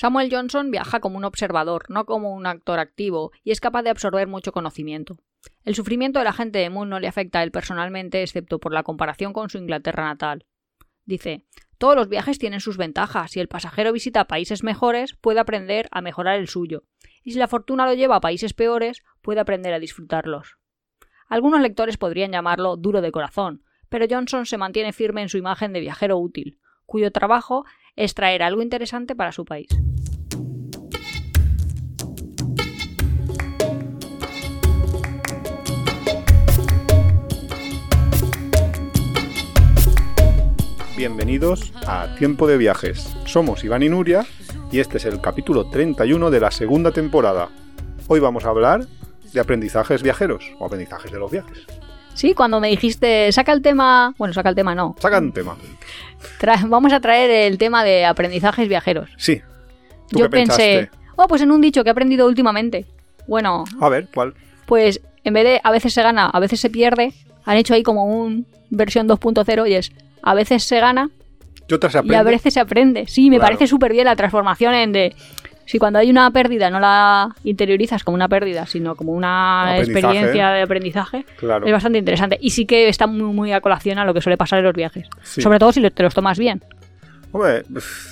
Samuel Johnson viaja como un observador, no como un actor activo, y es capaz de absorber mucho conocimiento. El sufrimiento de la gente de Moon no le afecta a él personalmente, excepto por la comparación con su Inglaterra natal. Dice, todos los viajes tienen sus ventajas. Si el pasajero visita países mejores, puede aprender a mejorar el suyo. Y si la fortuna lo lleva a países peores, puede aprender a disfrutarlos. Algunos lectores podrían llamarlo duro de corazón, pero Johnson se mantiene firme en su imagen de viajero útil, cuyo trabajo es traer algo interesante para su país. Bienvenidos a Tiempo de Viajes. Somos Iván y Nuria y este es el capítulo 31 de la segunda temporada. Hoy vamos a hablar de aprendizajes viajeros o aprendizajes de los viajes. Sí, cuando me dijiste, saca el tema, bueno, saca el tema no, Saca un tema. Tra- vamos a traer el tema de aprendizajes viajeros. Sí. ¿Tú Yo qué pensé, oh, pues en un dicho que he aprendido últimamente. Bueno, A ver, ¿cuál? pues en vez de a veces se gana, a veces se pierde, han hecho ahí como un versión 2.0 y es a veces se gana Yo otras y a veces se aprende. Sí, me Claro. parece súper bien la transformación en de... Si cuando hay una pérdida no la interiorizas como una pérdida, sino como una experiencia de aprendizaje, Claro. es bastante interesante. Y sí que está muy, muy a colación a lo que suele pasar en los viajes. Sí. Sobre todo si te los tomas bien. Hombre,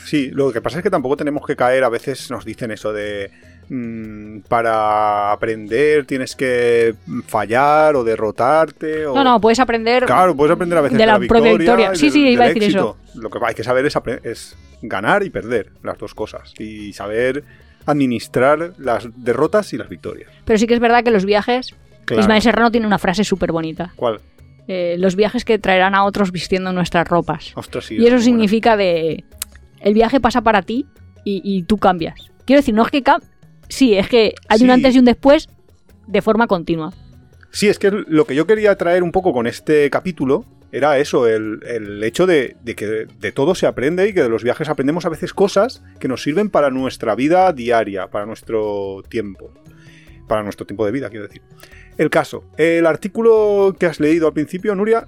sí, lo que pasa es que tampoco tenemos que caer, a veces nos dicen eso de mm, para aprender tienes que fallar o derrotarte o... No, no, puedes aprender Claro, puedes aprender a veces de la propia victoria. Sí, del- sí, iba a decir éxito. Lo que hay que saber es, es ganar y perder las dos cosas y saber administrar las derrotas y las victorias. Pero sí que es verdad que los viajes... Claro. Ismael Serrano tiene una frase súper bonita. ¿Cuál? Eh, los viajes que traerán a otros vistiendo nuestras ropas. Ostras, sí, y eso es significa de... El viaje pasa para ti y, y tú cambias. Quiero decir, no es que... cam- Sí, es que hay un antes y un después de forma continua. Sí, es que lo que yo quería traer un poco con este capítulo era eso, el, el hecho de, de que de todo se aprende y que de los viajes aprendemos a veces cosas que nos sirven para nuestra vida diaria, para nuestro tiempo. Para nuestro tiempo de vida, quiero decir. El caso, el artículo que has leído al principio, Nuria,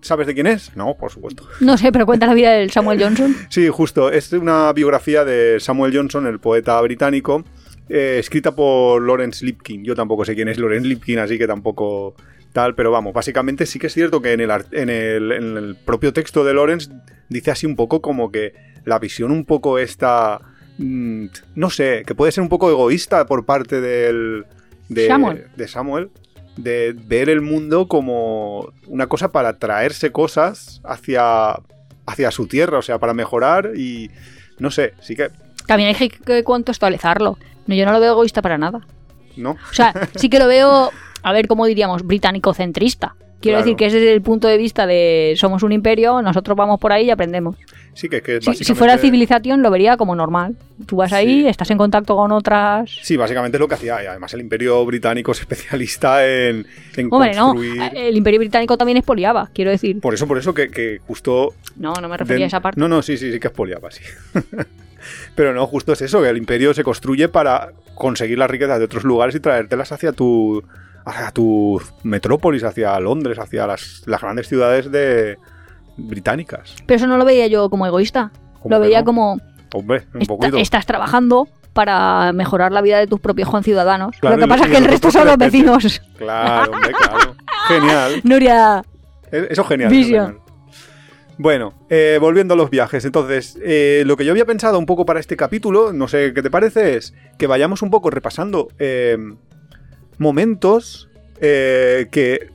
¿sabes de quién es? No, por supuesto. No sé, pero cuenta la vida del Samuel Johnson. Sí, justo. Es una biografía de Samuel Johnson, el poeta británico, eh, escrita por Lawrence Lipkin. Yo tampoco sé quién es Lawrence Lipkin, así que tampoco tal, pero vamos, básicamente sí que es cierto que en el, ar- en el, en el propio texto de Lawrence dice así un poco como que la visión un poco esta... mm, no sé, que puede ser un poco egoísta por parte del... De Samuel. de Samuel, de ver el mundo como una cosa para traerse cosas hacia, hacia su tierra, o sea, para mejorar y no sé, sí que También hay que contextualizarlo. No, yo no lo veo egoísta para nada. no. O sea, sí que lo veo, a ver, ¿cómo diríamos? Británico-centrista. Quiero Claro. decir que es desde el punto de vista de somos un imperio, nosotros vamos por ahí y aprendemos. Sí que, que Si, básicamente, si fuera civilización lo vería como normal. Tú vas ahí, Sí. estás en contacto con otras... Sí, básicamente es lo que hacía. Además el imperio británico es especialista en, en Hombre, no, construir... el imperio británico también expoliaba, quiero decir. Por eso, por eso que, que justo... No, no me refería a esa parte. No, no, sí, sí, sí que expoliaba, sí. Pero no, justo es eso, que el imperio se construye para conseguir las riquezas de otros lugares y traértelas hacia tu, hacia tu metrópolis, hacia Londres, hacia las, las grandes ciudades de británicas. Pero eso no lo veía yo como egoísta. ¿Cómo Lo veía no? como Hombre, un poquito. estás trabajando para mejorar la vida de tus propios conciudadanos. Claro, lo que pasa es que el resto son los vecinos. Claro, hombre, claro. Genial. Nuria, Eso es genial. Vision. Bueno, eh, volviendo a los viajes, entonces, eh, lo que yo había pensado un poco para este capítulo, no sé qué te parece, es que vayamos un poco repasando eh, momentos eh, que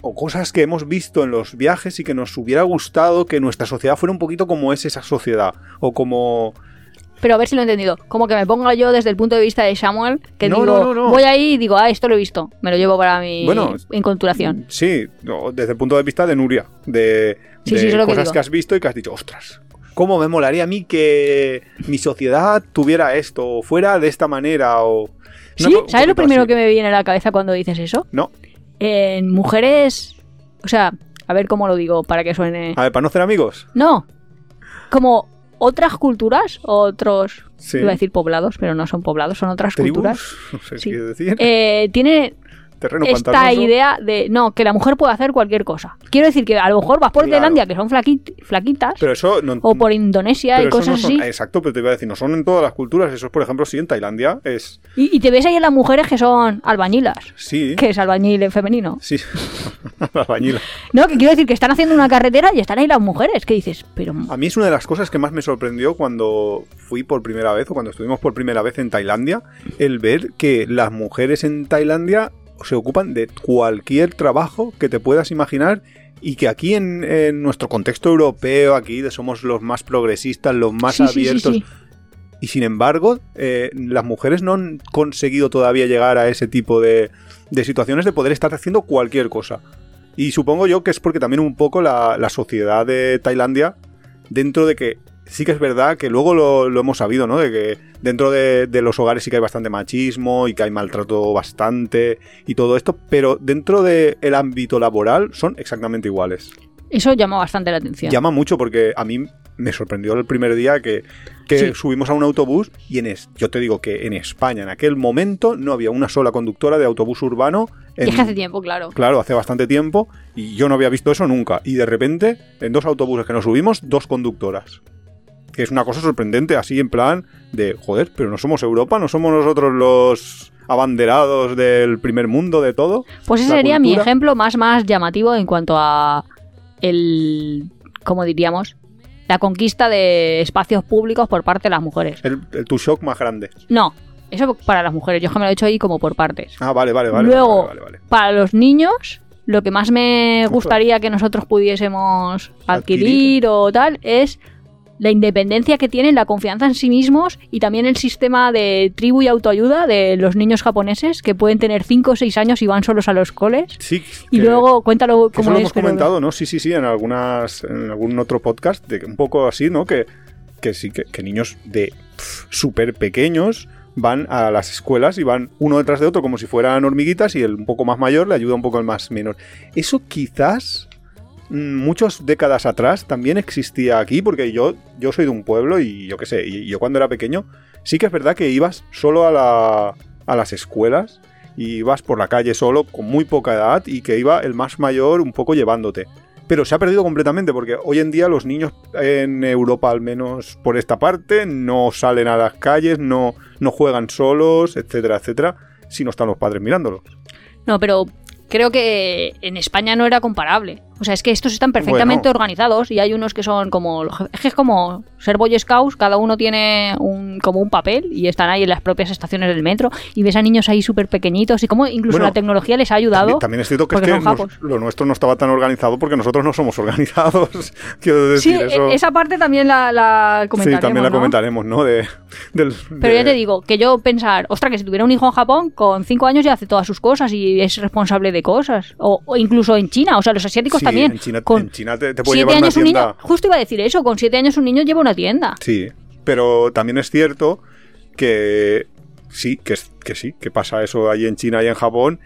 o cosas que hemos visto en los viajes y que nos hubiera gustado que nuestra sociedad fuera un poquito como es esa sociedad o como pero a ver si lo he entendido. Como que me pongo yo desde el punto de vista de Samuel, que No, digo, no, no, no. voy ahí y digo, ah, esto lo he visto. Me lo llevo para mi Bueno, enculturación. Sí, desde el punto de vista de Nuria, de, Sí, de sí, lo que cosas digo. que, has visto y que has dicho, ostras, ¿cómo me molaría a mí que mi sociedad tuviera esto, o fuera de esta manera, o... Sí, ¿sabes lo primero así? que me viene a la cabeza cuando dices eso? No, En mujeres, o sea, a ver cómo lo digo para que suene... a ver, para no ser amigos. No, como otras culturas, otros, Sí. iba a decir poblados, pero no son poblados, son otras Tribus, culturas. no sé Sí. qué decir. Eh, tiene terreno esta pantanoso. idea de no, que la mujer puede hacer cualquier cosa. Quiero decir que a lo mejor vas por Claro. Tailandia, que son flaqui- flaquitas, Pero eso no, o por Indonesia pero y cosas no son- así, Exacto, pero te iba a decir, no son en todas las culturas. Eso es, por ejemplo, sí en Tailandia. Es. y, y te ves ahí en las mujeres que son albañilas, Sí. que es albañil en femenino. Sí. la albañila. No, que quiero decir que están haciendo una carretera y están ahí las mujeres, que dices, pero A mí es una de las cosas que más me sorprendió cuando fui por primera vez o cuando estuvimos por primera vez en Tailandia, el ver que las mujeres en Tailandia se ocupan de cualquier trabajo que te puedas imaginar y que aquí en, en nuestro contexto europeo, aquí somos los más progresistas, los más Sí, sí, sí, abiertos, sí. y sin embargo, eh, las mujeres no han conseguido todavía llegar a ese tipo de, de situaciones de poder estar haciendo cualquier cosa. Y supongo yo que es porque también un poco la, la sociedad de Tailandia, dentro de que sí que es verdad que luego lo, lo hemos sabido, ¿no? De que dentro de, de los hogares sí que hay bastante machismo y que hay maltrato bastante y todo esto, pero dentro del ámbito laboral son exactamente iguales. Eso llama bastante la atención. Llama mucho porque a mí me sorprendió el primer día que, que Sí. subimos a un autobús y en es, yo te digo que en España en aquel momento no había una sola conductora de autobús urbano. Y En, es que hace tiempo, claro. Claro, hace bastante tiempo y yo no había visto eso nunca. Y de repente, en dos autobuses que nos subimos, dos conductoras. Que es una cosa sorprendente, así en plan de, joder, pero no somos Europa, no somos nosotros los abanderados del primer mundo de todo. Pues ese sería mi ejemplo más, más llamativo en cuanto a el, ¿cómo diríamos? La conquista de espacios públicos por parte de las mujeres. El, el tu shock más grande. No, eso para las mujeres. Yo es que me lo he hecho ahí como por partes. Ah, vale, vale, vale. Luego, vale, vale, vale. para los niños, lo que más me gustaría que nosotros pudiésemos adquirir, Adquirir. o tal es la independencia que tienen, la confianza en sí mismos y también el sistema de tribu y autoayuda de los niños japoneses que pueden tener 5 o 6 años y van solos a los coles. Sí, Y luego cuéntalo eso lo hemos pero- comentado, ¿no? Sí, sí, sí, en algunas en algún otro podcast, de un poco así, ¿no? Que, que sí, que, que niños de súper pequeños van a las escuelas y van uno detrás de otro como si fueran hormiguitas y el un poco más mayor le ayuda un poco al más menor. Eso quizás muchas décadas atrás también existía aquí, porque yo, yo soy de un pueblo y yo qué sé, y yo cuando era pequeño, sí que es verdad que ibas solo a, la, a las escuelas y ibas por la calle solo con muy poca edad y que iba el más mayor un poco llevándote. Pero se ha perdido completamente porque hoy en día los niños en Europa, al menos por esta parte, no salen a las calles, no, no juegan solos, etcétera, etcétera, si no están los padres mirándolos. No, pero creo que en España no era comparable. O sea, es que estos están perfectamente Bueno. organizados y hay unos que son como... Es que es como ser Boy Scouts, cada uno tiene un, como un papel y están ahí en las propias estaciones del metro y ves a niños ahí súper pequeñitos y como incluso Bueno, la tecnología les ha ayudado. También, también es cierto que, es que nos- lo nuestro no estaba tan organizado porque nosotros no somos organizados. Quiero Sí, eso. e- esa parte también la, la sí, comentaremos, también la ¿no? comentaremos, ¿no? De, del- Pero ya te digo, que yo pensar, ostras, que si tuviera un hijo en Japón, con 5 años ya hace todas sus cosas y es responsable de cosas. O, o incluso en China, o sea, los asiáticos Sí, también. En China, con en China te, te puede siete llevar una años un tienda. niño, justo iba a decir eso, con 7 años un niño lleva una tienda. Sí, pero también es cierto que sí, que, que sí, que pasa eso ahí en China y en Japón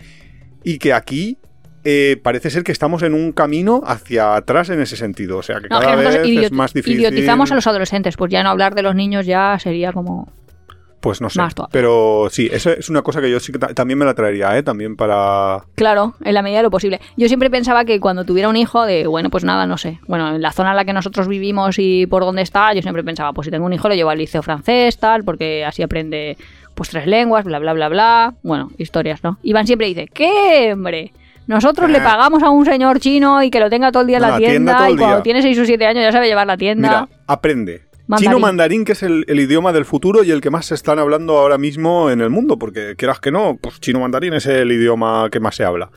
y que aquí eh, parece ser que estamos en un camino hacia atrás en ese sentido. O sea, que No, cada vez es más difícil. idiotizamos a los adolescentes, pues ya no hablar de los niños ya sería como... Pues no sé. más todavía. Pero sí, esa es una cosa que yo sí que ta- también me la traería, ¿eh? También para... Claro, en la medida de lo posible. Yo siempre pensaba que cuando tuviera un hijo, de, bueno, pues nada, no sé. Bueno, en la zona en la que nosotros vivimos y por dónde está, yo siempre pensaba, pues si tengo un hijo lo llevo al liceo francés, tal, porque así aprende pues tres lenguas, bla, bla, bla, bla. Bueno, historias, ¿no? Iván siempre dice, ¿qué, hombre? Nosotros le Ah. pagamos a un señor chino y que lo tenga todo el día en No, la tienda y cuando día. tiene 6 o 7 años ya sabe llevar la tienda. Mira, aprende. Mandarín. Chino mandarín, que es el, el idioma del futuro y el que más se están hablando ahora mismo en el mundo, porque quieras que no, pues chino mandarín es el idioma que más se habla.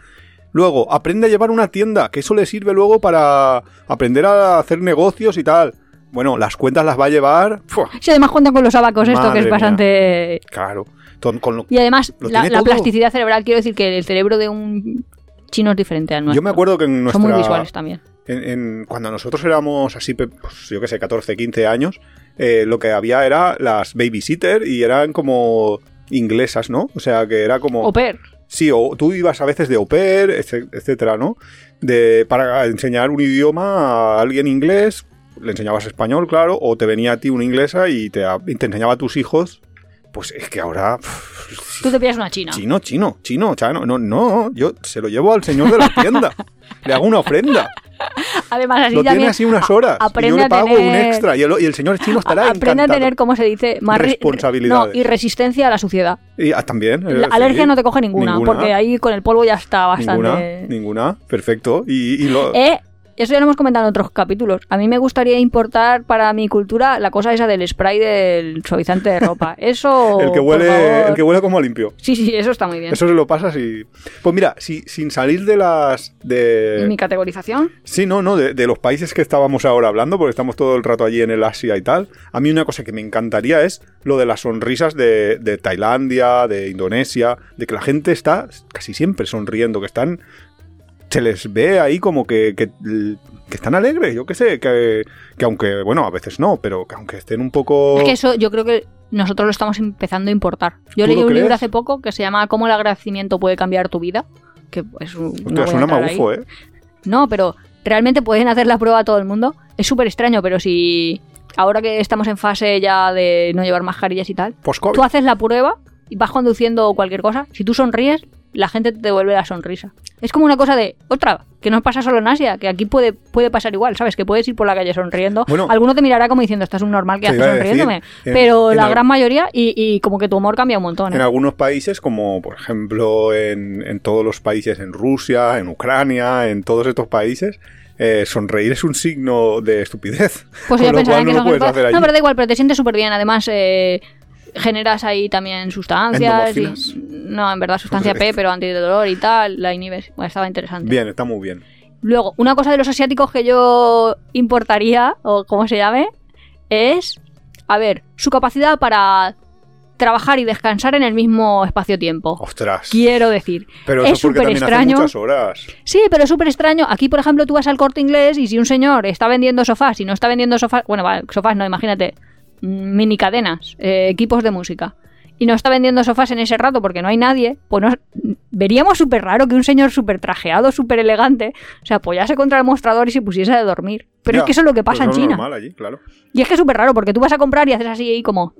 Luego, aprende a llevar una tienda, que eso le sirve luego para aprender a hacer negocios y tal. Bueno, las cuentas las va a llevar. ¡fua! Si además cuentan con los abacos esto, que es mía. bastante... Claro. Ton- con lo- Y además, Lo la, plasticidad cerebral, quiero decir que el cerebro de un chino es diferente al nuestro. Yo me acuerdo que en nuestra. Son muy visuales también. En- en- cuando nosotros éramos así, pues, yo qué sé, 14, 15 años, eh, lo que había era las babysitter y eran como inglesas, ¿no? O sea, que era como... Au pair. Sí, o tú ibas a veces de au pair, etcétera, ¿no? De, para enseñar un idioma a alguien inglés, le enseñabas español, claro, o te venía a ti una inglesa y te, y te enseñaba a tus hijos pues es que ahora... Tú te pillas una china. Chino, chino, chino, chano. No, no, yo se lo llevo al señor de la tienda. le hago una ofrenda. Además, así lo tiene así unas horas. aprende y yo le a pago un tener- extra. Y el, y el señor chino estará Aprende a encantado. tener, ¿cómo se dice? Más re- Responsabilidades. No, y resistencia a la suciedad. Y ah, también. es La alergia no te coge ninguna, ninguna. porque ahí con el polvo ya está Ninguna, bastante. ninguna. Perfecto. Y, y lo... Eh, eso ya lo hemos comentado en otros capítulos. A mí me gustaría importar para mi cultura la cosa esa del spray del suavizante de ropa. Eso. el, que huele, el que huele como limpio. Sí, sí, eso está muy bien. Eso se lo pasas y... Pues mira, si, sin salir de las... ¿Y De... mi categorización? Sí, no, no, de, de los países que estábamos ahora hablando, porque estamos todo el rato allí en el Asia y tal. A mí una cosa que me encantaría es lo de las sonrisas de, de Tailandia, de Indonesia, de que la gente está casi siempre sonriendo, que están... Se les ve ahí como que, que, que están alegres, yo qué sé, que, que aunque, bueno, a veces no, pero que aunque estén un poco... Es que eso yo creo que nosotros lo estamos empezando a importar. Yo ¿Tú leí un libro hace poco que se llama Cómo el agradecimiento puede cambiar tu vida. Que es un. Hostia, no suena magufo. ¿eh? No, pero realmente pueden hacer la prueba a todo el mundo. Es súper extraño, pero si ahora que estamos en fase ya de no llevar mascarillas y tal, tú haces la prueba y vas conduciendo cualquier cosa, si tú sonríes, la gente te devuelve la sonrisa. Es como una cosa de, otra, que no pasa solo en Asia, que aquí puede, puede pasar igual, ¿sabes? Que puedes ir por la calle sonriendo. Bueno. Alguno te mirará como diciendo, estás un normal que haces decir, sonriéndome. en- pero en la al- gran mayoría, y, y como que tu humor cambia un montón. ¿eh? En algunos países, como por ejemplo en, en todos los países, en Rusia, en Ucrania, en todos estos países, eh, sonreír es un signo de estupidez. Pues ya lo pensarán cual que no son lo puedes hacer allí. No, pero da igual, pero te sientes súper bien. Además, eh, generas ahí también sustancias. y- no, en verdad, sustancia P, pero antidolor y tal. La inhibes. Bueno, estaba interesante. Bien, está muy bien. Luego, una cosa de los asiáticos que yo importaría, o como se llame, es, a ver, su capacidad para trabajar y descansar en el mismo espacio-tiempo. Ostras. Quiero decir, Pero es eso porque súper extraño. muchas horas. Sí, pero es súper extraño. Aquí, por ejemplo, tú vas al corte inglés y si un señor está vendiendo sofás y no está vendiendo sofás, bueno, vale, sofás no, imagínate, mini cadenas, eh, equipos de música, y no está vendiendo sofás en ese rato porque no hay nadie, pues no, veríamos súper raro que un señor súper trajeado, súper elegante, se apoyase contra el mostrador y se pusiese a dormir. Pero Ya, es que eso es lo que pasa pues en China. normal allí, claro. Y es que es súper raro porque tú vas a comprar y haces así y como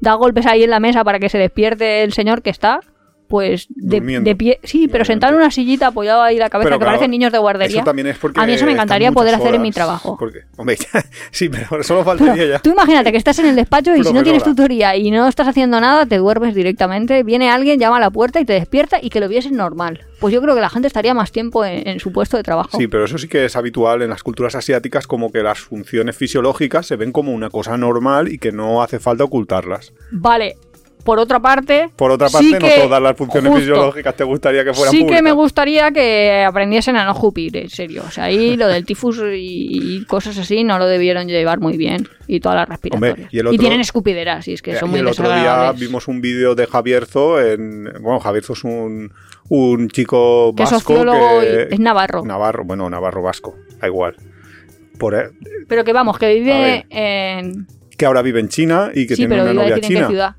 da golpes ahí en la mesa para que se despierte el señor que está pues de, de pie, sí, pero sentado en una sillita apoyado ahí la cabeza Pero que claro, parecen niños de guardería. Eso también es porque. A mí eso me encantaría poder hacer en mi trabajo. Porque, hombre, sí, pero solo Pero faltaría ya. tú imagínate que estás en el despacho y si no tienes tutoría y no estás haciendo nada, te duermes directamente, viene alguien, llama a la puerta y te despierta y que lo vieses normal. Pues yo creo que la gente estaría más tiempo en, en su puesto de trabajo. Sí, pero eso sí que es habitual en las culturas asiáticas, como que las funciones fisiológicas se ven como una cosa normal y que no hace falta ocultarlas. Vale, por otra parte... Por otra sí parte, que- no todas las funciones justo. fisiológicas te gustaría que fueran Sí que públicas. me gustaría que aprendiesen a no jupir, en serio. O sea, ahí lo del tifus y, y cosas así no lo debieron llevar muy bien. Y todas las respiratorias. Hombre, y otro- tienen escupideras, y es que Eh, son y muy el otro día vimos un vídeo de Javierzo en... Bueno, Javierzo es un, un chico que vasco que... y es navarro. Navarro, bueno, Navarro vasco, da igual. Por, eh, Pero que vamos, que ver. vive en... que ahora vive en China y que Sí, tiene pero una novia decir en qué china. ciudad.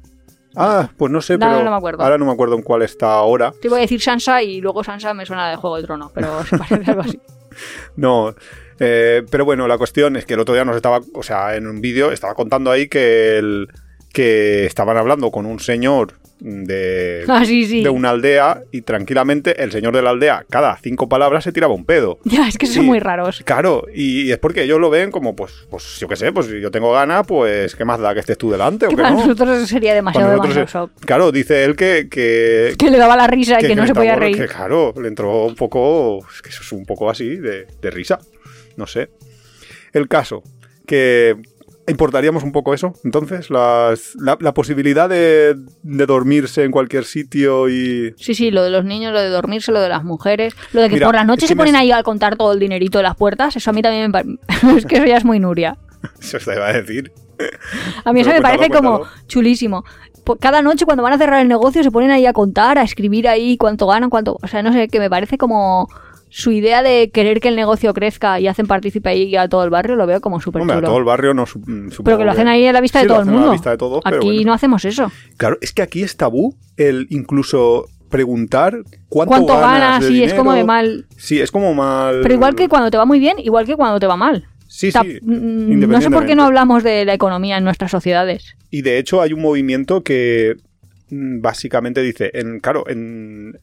Ah, pues no sé, No, pero no me acuerdo. ahora no me acuerdo en cuál está ahora. Te iba a decir Sansa y luego Sansa me suena de Juego de Tronos, pero se parece algo así. No, eh, pero bueno, la cuestión es que el otro día nos estaba, o sea, en un vídeo estaba contando ahí que el, que estaban hablando con un señor de, Ah, sí, sí. de una aldea y tranquilamente el señor de la aldea cada cinco palabras se tiraba un pedo. Ya, es que son muy raros. Claro, y es porque ellos lo ven como, pues, pues yo qué sé, pues si yo tengo ganas, pues qué más da que estés tú delante o Que que para no. nosotros eso sería demasiado, demasiado shock. Claro, dice él que, que, Que le daba la risa y que, no se podía reír. que, claro, le entró un poco. Es que eso es un poco así de, de risa. No sé. El caso, que importaríamos un poco eso. Entonces, las- la, la posibilidad de, de dormirse en cualquier sitio y. Sí, sí, lo de los niños, lo de dormirse, lo de las mujeres, lo de que Mira, por la noche es se que ponen has- ahí a contar todo el dinerito de las puertas, eso a mí también me parece... es que eso ya es muy Nuria. Eso te iba a decir. A mí eso me parece cuéntalo, como chulísimo. Cada noche cuando van a cerrar el negocio se ponen ahí a contar, a escribir ahí cuánto ganan, cuánto... O sea, no sé, que me parece como su idea de querer que el negocio crezca y hacen partícipe ahí a todo el barrio, lo veo como súper Hombre, a chulo. todo el barrio no mm, Pero que lo hacen ahí a la vista Sí, de todo el hacen a la mundo. vista de todos, pero Aquí bueno. no hacemos eso. Claro, es que aquí es tabú el incluso preguntar cuánto, ¿Cuánto ganas ganas? de Sí, es como de mal. Sí, es como mal. Pero igual que cuando te va muy bien, igual que cuando te va mal. Sí, Ta- sí. mm, No sé por qué no hablamos de la economía en nuestras sociedades. Y de hecho hay un movimiento que mm, básicamente dice, en, claro, en,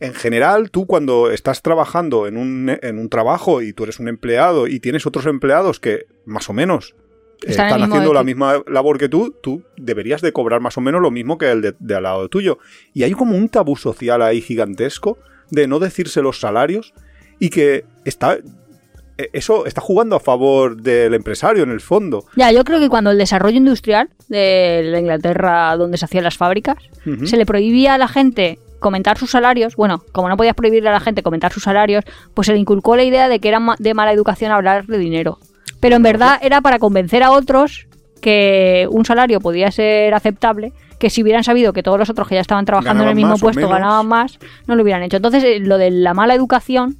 en general tú cuando estás trabajando en un, en un trabajo y tú eres un empleado y tienes otros empleados que más o menos eh, Están haciendo la misma labor que tú, tú deberías de cobrar más o menos lo mismo que el de, de al lado tuyo. Y hay como un tabú social ahí gigantesco de no decirse los salarios y que está... eh, Eso está jugando a favor del empresario en el fondo. Ya, yo creo que cuando el desarrollo industrial de la Inglaterra, donde se hacían las fábricas, se le prohibía a la gente comentar sus salarios, bueno, como no podías prohibirle a la gente comentar sus salarios, pues se le inculcó la idea de que era ma- de mala educación hablar de dinero. Pero en verdad era para convencer a otros que un salario podía ser aceptable, que si hubieran sabido que todos los otros que ya estaban trabajando en el mismo puesto ganaban más, no lo hubieran hecho. Entonces, eh, lo de la mala educación,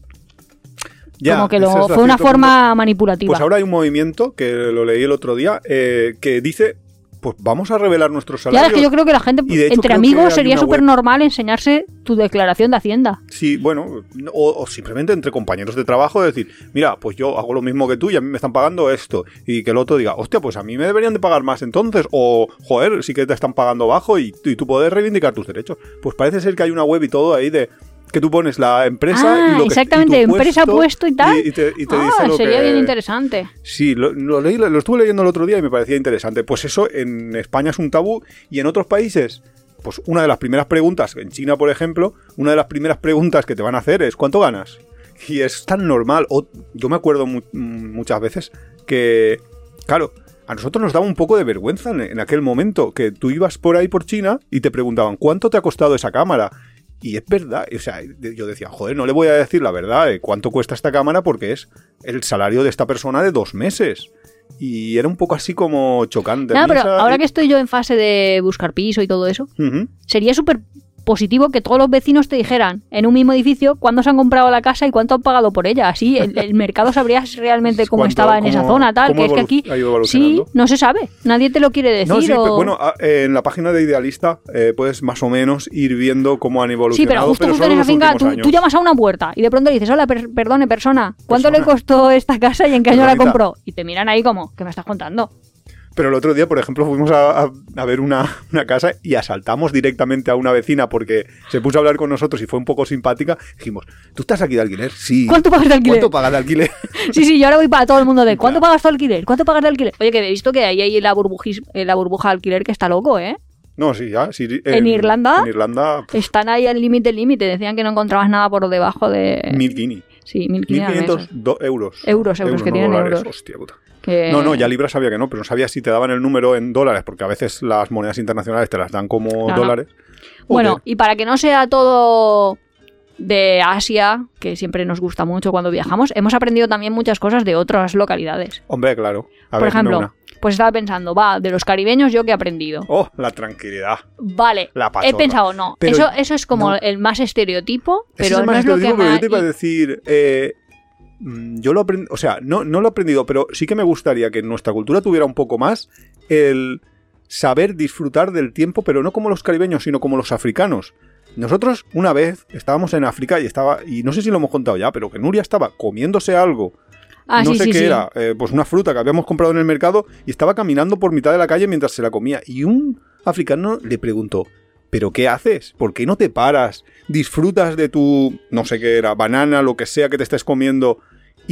Ya, como que lo, fue una forma manipulativa. Pues ahora hay un movimiento, que lo leí el otro día, eh, que dice, pues vamos a revelar nuestros Ya, salarios. es que yo creo que la gente, Y de hecho entre amigos, sería súper normal enseñarse tu declaración de Hacienda. Sí, bueno, o, o simplemente entre compañeros de trabajo decir, mira, pues yo hago lo mismo que tú y a mí me están pagando esto. Y que el otro diga, hostia, pues a mí me deberían de pagar más entonces. O, joder, sí que te están pagando bajo y, y tú puedes reivindicar tus derechos. Pues parece ser que hay una web y todo ahí de que tú pones la empresa Ah, y lo que, exactamente, y tu empresa, puesto y tal. Y, te, y te ah, dice lo sería que- bien interesante. Sí, lo, lo leí, lo estuve leyendo el otro día y me parecía interesante. Pues eso en España es un tabú y en otros países, pues una de las primeras preguntas, en China por ejemplo, una de las primeras preguntas que te van a hacer es ¿cuánto ganas? Y es tan normal. O, yo me acuerdo mu- muchas veces que, claro, a nosotros nos daba un poco de vergüenza en, en aquel momento, que tú ibas por ahí por China y te preguntaban ¿cuánto te ha costado esa cámara? Y es verdad, o sea, yo decía, joder, no le voy a decir la verdad de cuánto cuesta esta cámara porque es el salario de esta persona de dos meses. Y era un poco así como chocante. Mí pero ahora que estoy yo en fase de buscar piso y todo eso, sería súper positivo que todos los vecinos te dijeran en un mismo edificio cuándo se han comprado la casa y cuánto han pagado por ella. Así el, el mercado sabría realmente cómo estaba en esa zona, tal. Que es que aquí sí, no se sabe. Nadie te lo quiere decir. No, sí, o- pero bueno, a- eh, en la página de Idealista eh, puedes más o menos ir viendo cómo han Sí, evolucionado. pero justo, justo solo en esa finca, tú, llamas a una puerta y de pronto le dices, hola, per- perdone, persona, ¿cuánto le costó esta casa y en qué año la compró? Y te miran ahí como, ¿qué me estás contando? Pero el otro día, por ejemplo, fuimos a, a- a ver una, una casa y asaltamos directamente a una vecina porque se puso a hablar con nosotros y fue un poco simpática. Dijimos, ¿tú estás aquí de alquiler? Sí. ¿Cuánto pagas de alquiler? ¿Cuánto pagas de alquiler? Sí, sí, yo ahora voy para todo el mundo de ¿cuánto pagas tu alquiler? ¿Cuánto pagas de alquiler? Oye, que he visto que ahí hay la, burbujis- eh, la burbuja de alquiler que está loco, ¿eh? No, sí, ya. sí, ¿En Irlanda? En Irlanda, Están ahí al límite, límite. Decían que no encontrabas nada por debajo de... mil guinea. Sí, 1.500 al mes. 1500 do- euros. Euros, euros, que no tienen dólares. euros. Hostia puta. Que- No, no, ya libras sabía que no, pero no sabía si te daban el número en dólares, porque a veces las monedas internacionales te las dan como dólares. Bueno, Joder. y para que no sea todo de Asia, que siempre nos gusta mucho cuando viajamos, hemos aprendido también muchas cosas de otras localidades. Hombre, claro. A Por ver, ejemplo, pues estaba pensando, va, de los caribeños yo que he aprendido. Oh, la tranquilidad. Vale, La he pensado, no, Pero- eso, eso es como no. el más estereotipo, pero es el no más es lo que estereotipo, pero yo te iba a decir, eh, yo lo aprendí, o sea, no, no lo he aprendido, pero sí que me gustaría que nuestra cultura tuviera un poco más el saber disfrutar del tiempo, pero no como los caribeños, sino como los africanos. Nosotros una vez estábamos en África y estaba, y no sé si lo hemos contado ya, pero que Nuria estaba comiéndose algo Ah, no sí, sé sí, qué sí. era, eh, pues una fruta que habíamos comprado en el mercado y estaba caminando por mitad de la calle mientras se la comía. Y un africano le preguntó, ¿pero qué haces? ¿Por qué no te paras? Disfrutas de tu, no sé qué era, banana, lo que sea que te estés comiendo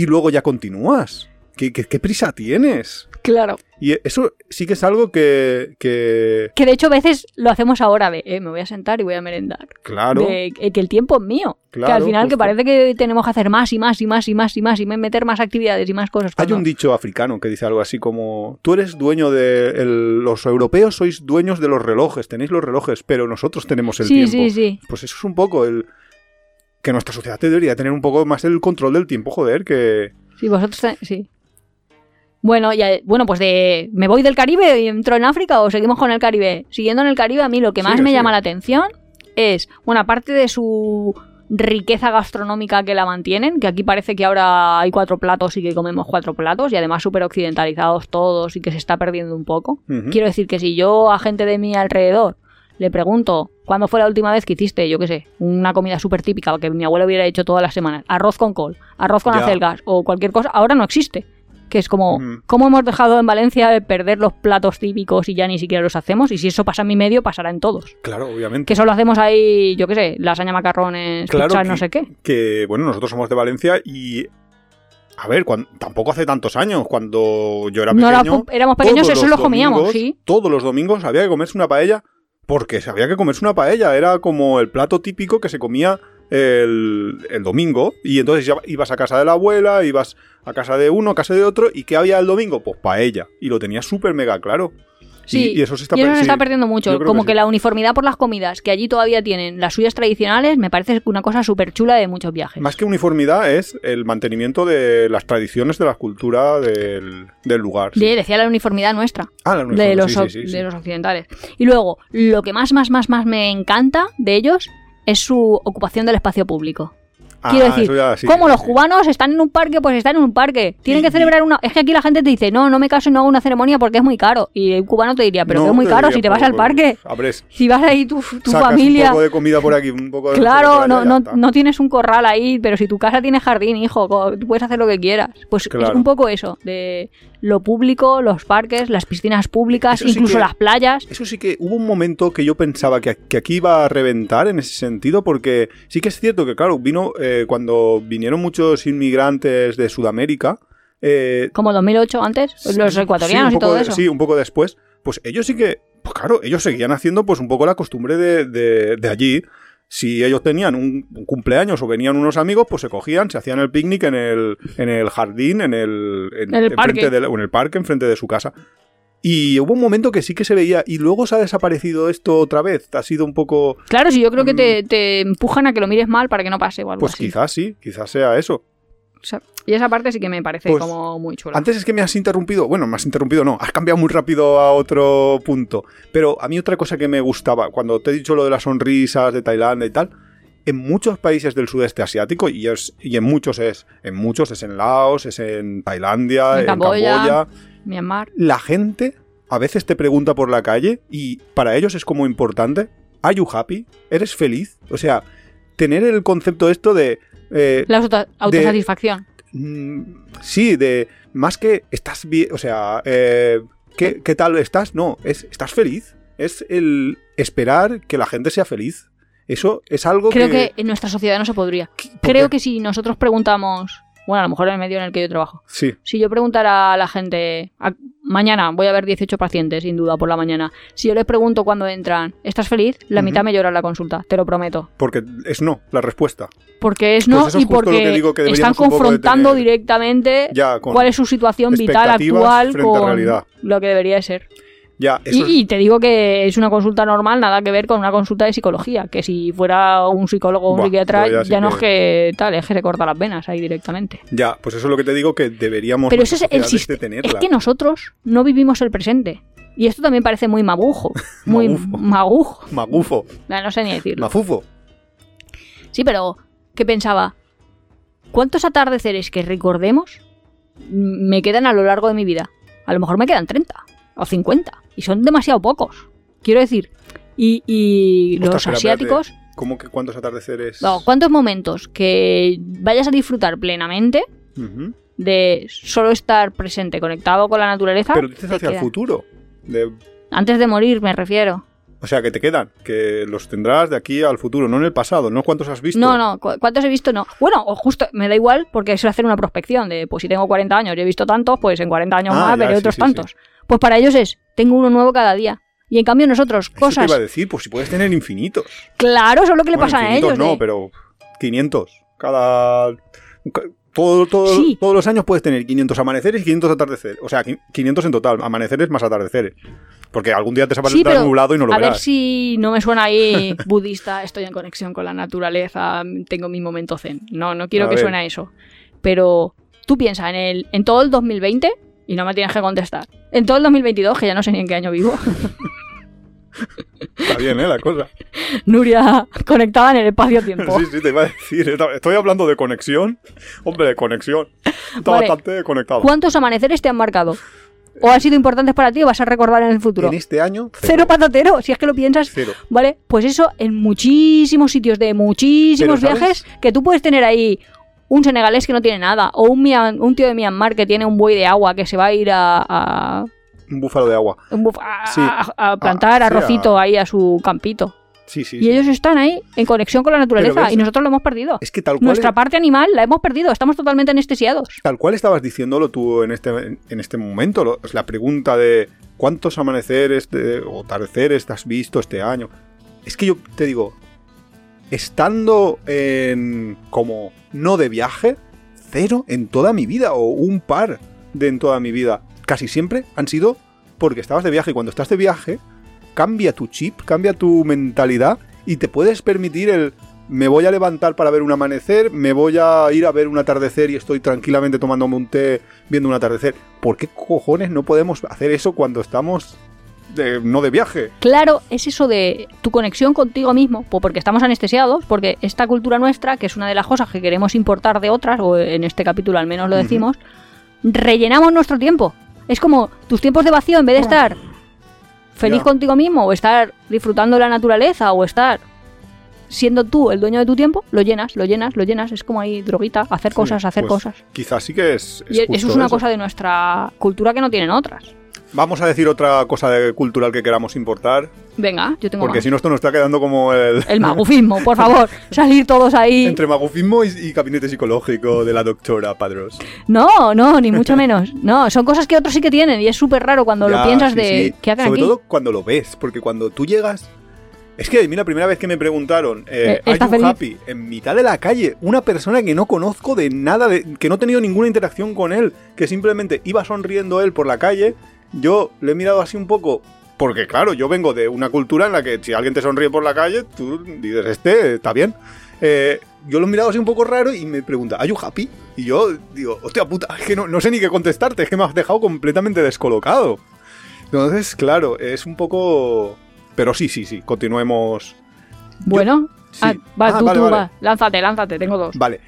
y luego ya continúas. ¿Qué, qué- qué prisa tienes? Claro. Y eso sí que es algo que, que Que de hecho a veces lo hacemos ahora de, eh, me voy a sentar y voy a merendar. claro, De eh, que el tiempo es mío. que Claro, al final que parece que tenemos que hacer más y más y más y más y más y meter más actividades y más cosas. Hay un dicho africano que dice algo así como, tú eres dueño de... el- los europeos sois dueños de los relojes, tenéis los relojes, pero nosotros tenemos el Sí, tiempo. sí, sí. Pues eso es un poco el... Que nuestra sociedad debería tener un poco más el control del tiempo, joder, que... Sí, vosotros sí. Bueno, ya, bueno, pues de me voy del Caribe y entro en África o seguimos con el Caribe. Siguiendo en el Caribe, a mí lo que más me llama la atención es, bueno, aparte de su riqueza gastronómica que la mantienen, que aquí parece que ahora hay cuatro platos y que comemos cuatro platos y además súper occidentalizados todos y que se está perdiendo un poco. Quiero decir que si yo a gente de mi alrededor le pregunto cuándo fue la última vez que hiciste, yo qué sé, una comida súper típica que mi abuelo hubiera hecho todas las semanas, arroz con col, arroz con Ya. acelgas o cualquier cosa, ahora no existe. Que es como. ¿cómo hemos dejado en Valencia de perder los platos típicos y ya ni siquiera los hacemos? Y si eso pasa en mi medio, pasará en todos. Claro, obviamente. Que solo hacemos ahí, yo qué sé, lasaña, macarrones, Claro que- no sé qué. que, bueno, nosotros somos de Valencia y. A ver, cuan- tampoco hace tantos años, cuando yo era No pequeño. pu- éramos pequeños, eso lo comíamos, sí. Todos los domingos había que comerse una paella porque había que comerse una paella. Era como el plato típico que se comía el, domingo. Y entonces ya ibas a casa de la abuela, ibas a casa de uno, a casa de otro. ¿Y qué había el domingo? Pues paella. Y lo tenías súper mega claro. Sí, y, eso se está, y eso sí. perdiendo mucho. Como que que, sí. la uniformidad por las comidas, que allí todavía tienen las suyas tradicionales, me parece una cosa súper chula de muchos viajes. Más que uniformidad es el mantenimiento de las tradiciones de la cultura del, del lugar. sí. De- decía la uniformidad nuestra. Ah, la de uniformidad, los, sí, sí. de los occidentales. Y luego, lo que más, más, más, más me encanta de ellos es su ocupación del espacio público. Ah, Quiero decir, ya, sí, como sí, los cubanos están en un parque, pues están en un parque. Tienen Y- que celebrar una... Es que aquí la gente te dice, no, no me caso y no hago una ceremonia porque es muy caro. Y el cubano te diría, pero No, que es muy caro si te vas pues, al parque. Abres, Si vas ahí tu, tu sacas familia... un poco de comida por aquí, un poco de... Claro, no, allá, no, no tienes un corral ahí, pero si tu casa tiene jardín, hijo, tú puedes hacer lo que quieras. Pues es un poco eso, de lo público, los parques, las piscinas públicas, Eso sí incluso que- las playas. Eso sí que hubo un momento que yo pensaba que, que aquí iba a reventar en ese sentido, porque sí que es cierto que, claro, vino eh, cuando vinieron muchos inmigrantes de Sudamérica. eh, Como 2008 antes, los ecuatorianos sí, un y todo poco de- eso. Sí, un poco después. Pues ellos sí que, pues claro, ellos seguían haciendo pues un poco la costumbre de, de- de allí. Si ellos tenían un, un cumpleaños o venían unos amigos, pues se cogían, se hacían el picnic en el, en el jardín, en el, en, el parque. de o en el parque, enfrente de su casa. Y hubo un momento que sí que se veía, y luego se ha desaparecido esto otra vez. Ha sido un poco. Claro, sí, yo creo que te, te empujan a que lo mires mal para que no pase o algo Pues así. quizás sí, quizás sea eso. O sea, y esa parte sí que me parece Pues, como muy chula. Antes es que me has interrumpido, bueno, me has interrumpido, no, has cambiado muy rápido a otro punto. Pero a mí otra cosa que me gustaba, cuando te he dicho lo de las sonrisas de Tailandia y tal, en muchos países del sudeste asiático, y, es, y en muchos es, en muchos es en Laos, es en Tailandia, En en, Camboya. Camboya, Myanmar. la gente a veces te pregunta por la calle y para ellos es como importante, ¿are you happy? ¿Eres feliz? O sea, tener el concepto esto de... eh, La auto- autosatisfacción. Mm, sí, de más que estás bien, o sea, eh, ¿qué, qué tal estás? No, es estás feliz. Es el esperar que la gente sea feliz. Eso es algo Creo que... que en nuestra sociedad no se podría. ¿Por Creo que si nosotros preguntamos, bueno, a lo mejor en el medio en el que yo trabajo, Sí, si yo preguntara a la gente, a- mañana voy a ver 18 pacientes, sin duda, por la mañana. Si yo les pregunto cuando entran, ¿estás feliz? La mitad me llora en la consulta, te lo prometo. porque es no, la respuesta. Porque es Pues no es y porque que digo que están confrontando directamente Ya, cuál es su situación vital actual con realidad. lo que debería de ser. Ya, Y, eso es- y te digo que es una consulta normal, nada que ver con una consulta de psicología. Que si fuera un psicólogo o un psiquiatra, ya, no es que tal, es que se corta las venas ahí directamente. ya, pues eso es lo que te digo que deberíamos Pero eso es el de. Es que nosotros no vivimos el presente. Y esto también parece muy mabujo. Muy magujo. Magufo, No, no sé ni decirlo. mafufo. Sí, pero ¿qué pensaba? ¿Cuántos atardeceres que recordemos me quedan a lo largo de mi vida? A lo mejor me quedan 30 o 50 y son demasiado pocos. Quiero decir, y, y los espérate. asiáticos, ¿Cómo que cuántos atardeceres? no, ¿cuántos momentos que vayas a disfrutar plenamente de solo estar presente, conectado con la naturaleza? Pero dices hacia el futuro. De Antes de morir, me refiero. O sea, que te quedan, que los tendrás de aquí al futuro, no en el pasado, no cuántos has visto. No, no, cu- ¿cuántos he visto? No. Bueno, o justo, me da igual porque es hacer una prospección de, pues si tengo 40 años y he visto tantos, pues en 40 años Ah, más veré sí, otros sí, tantos. Pues para ellos es, tengo uno nuevo cada día. Y en cambio nosotros, Eso te cosas... iba a decir, pues si puedes tener infinitos. Claro, eso es lo que le Bueno, pasa a ellos. no, de- pero 500. Cada... ca- Todo, todo- Sí. Todos los años puedes tener 500 amaneceres y 500 atardeceres. O sea, qui- 500 en total, amaneceres más atardeceres. Porque algún día te va Sí, a pero nublado y no lo a ver verás. si no me suena ahí budista, estoy en conexión con la naturaleza, tengo mi momento zen. No, no quiero A que ver. suene a eso. Pero tú piensas en el, en todo el 2020 y no me tienes que contestar. En todo el 2022, que ya no sé ni en qué año vivo. Está bien, ¿eh? La cosa. Nuria conectada en el espacio-tiempo. Sí, sí, te iba a decir. Estoy hablando de conexión. Hombre, de conexión. Está Vale. bastante conectado. ¿Cuántos amaneceres te han marcado? ¿O han sido importantes para ti o vas a recordar en el futuro? En este año, Cero patatero, si es que lo piensas. Cero. ¿Vale? Pues eso en muchísimos sitios de muchísimos Pero, ¿sabes? viajes que tú puedes tener ahí un senegalés que no tiene nada, o un, Mian- un tío de Myanmar que tiene un buey de agua que se va a ir a, a, Un búfalo de agua. un buf- a- Sí. a- a plantar Ah, sí, arrocito ahí a su campito. Sí, sí. Y sí. ellos están ahí en conexión con la naturaleza ves, y nosotros lo hemos perdido. Es que tal cual, Nuestra parte animal la hemos perdido, estamos totalmente anestesiados. tal cual estabas diciéndolo tú en este, en este momento. lo- la pregunta de cuántos amaneceres de- o atardeceres has visto este año. Es que yo te digo, estando en como no de viaje, cero en toda mi vida o un par de en toda mi vida. Casi siempre han sido porque estabas de viaje y cuando estás de viaje cambia tu chip, cambia tu mentalidad y te puedes permitir el me voy a levantar para ver un amanecer, me voy a ir a ver un atardecer y estoy tranquilamente tomándome un té viendo un atardecer. ¿Por qué cojones no podemos hacer eso cuando estamos de- no de viaje? Claro, es eso de tu conexión contigo mismo, pues porque estamos anestesiados, porque esta cultura nuestra, que es una de las cosas que queremos importar de otras, o en este capítulo al menos lo decimos, rellenamos nuestro tiempo. Es como tus tiempos de vacío, en vez de estar feliz contigo mismo, o estar disfrutando de la naturaleza, o estar siendo tú el dueño de tu tiempo, lo llenas, lo llenas, lo llenas. Es como ahí droguita, hacer Sí, cosas, hacer pues, cosas. Quizás sí que es... es Y eso es una eso. cosa de nuestra cultura que no tienen otras. Vamos a decir otra cosa de cultural que queramos importar, Venga, yo tengo porque más. si no esto nos está quedando como el... El magufismo, por favor, salir todos ahí. Entre magufismo y, y gabinete psicológico de la doctora Padros. No, no, ni mucho menos. No, son cosas que otros sí que tienen y es súper raro cuando Ya, lo piensas sí, de sí. qué hacen Sobre aquí. todo cuando lo ves, porque cuando tú llegas... Es que a mí la primera vez que me preguntaron, eh, Eh, ¿está ¿Are you feliz? happy? En mitad de la calle, una persona que no conozco de nada, de, que no he tenido ninguna interacción con él, que simplemente iba sonriendo él por la calle, yo le he mirado así un poco, porque claro, yo vengo de una cultura en la que si alguien te sonríe por la calle, tú dices, este está bien. Eh, yo lo he mirado así un poco raro y me pregunta, ¿Are you happy? Y yo digo, hostia puta, es que no, no sé ni qué contestarte, es que me has dejado completamente descolocado. Entonces, claro, es un poco... Pero sí, sí, sí, continuemos. Bueno, Sí. ah, va, Ah, tú, vale, tú, vale. va. Lánzate, lánzate, tengo dos. Vale.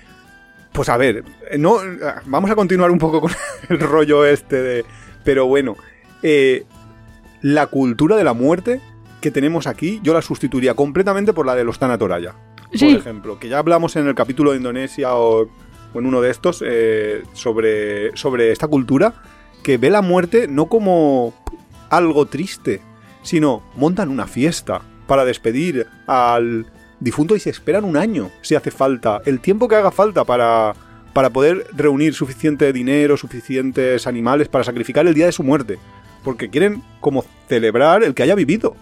Pues a ver, no, vamos a continuar un poco con el rollo este de... Pero bueno, eh, la cultura de la muerte que tenemos aquí, yo la sustituiría completamente por la de los Tanatoraya. Sí. Por ejemplo, que ya hablamos en el capítulo de Indonesia o, o en uno de estos eh, sobre, sobre esta cultura que ve la muerte no como algo triste, sino montan una fiesta para despedir al difunto y se esperan un año si hace falta, el tiempo que haga falta para, para poder reunir suficiente dinero, suficientes animales para sacrificar el día de su muerte, porque quieren como celebrar el que haya vivido.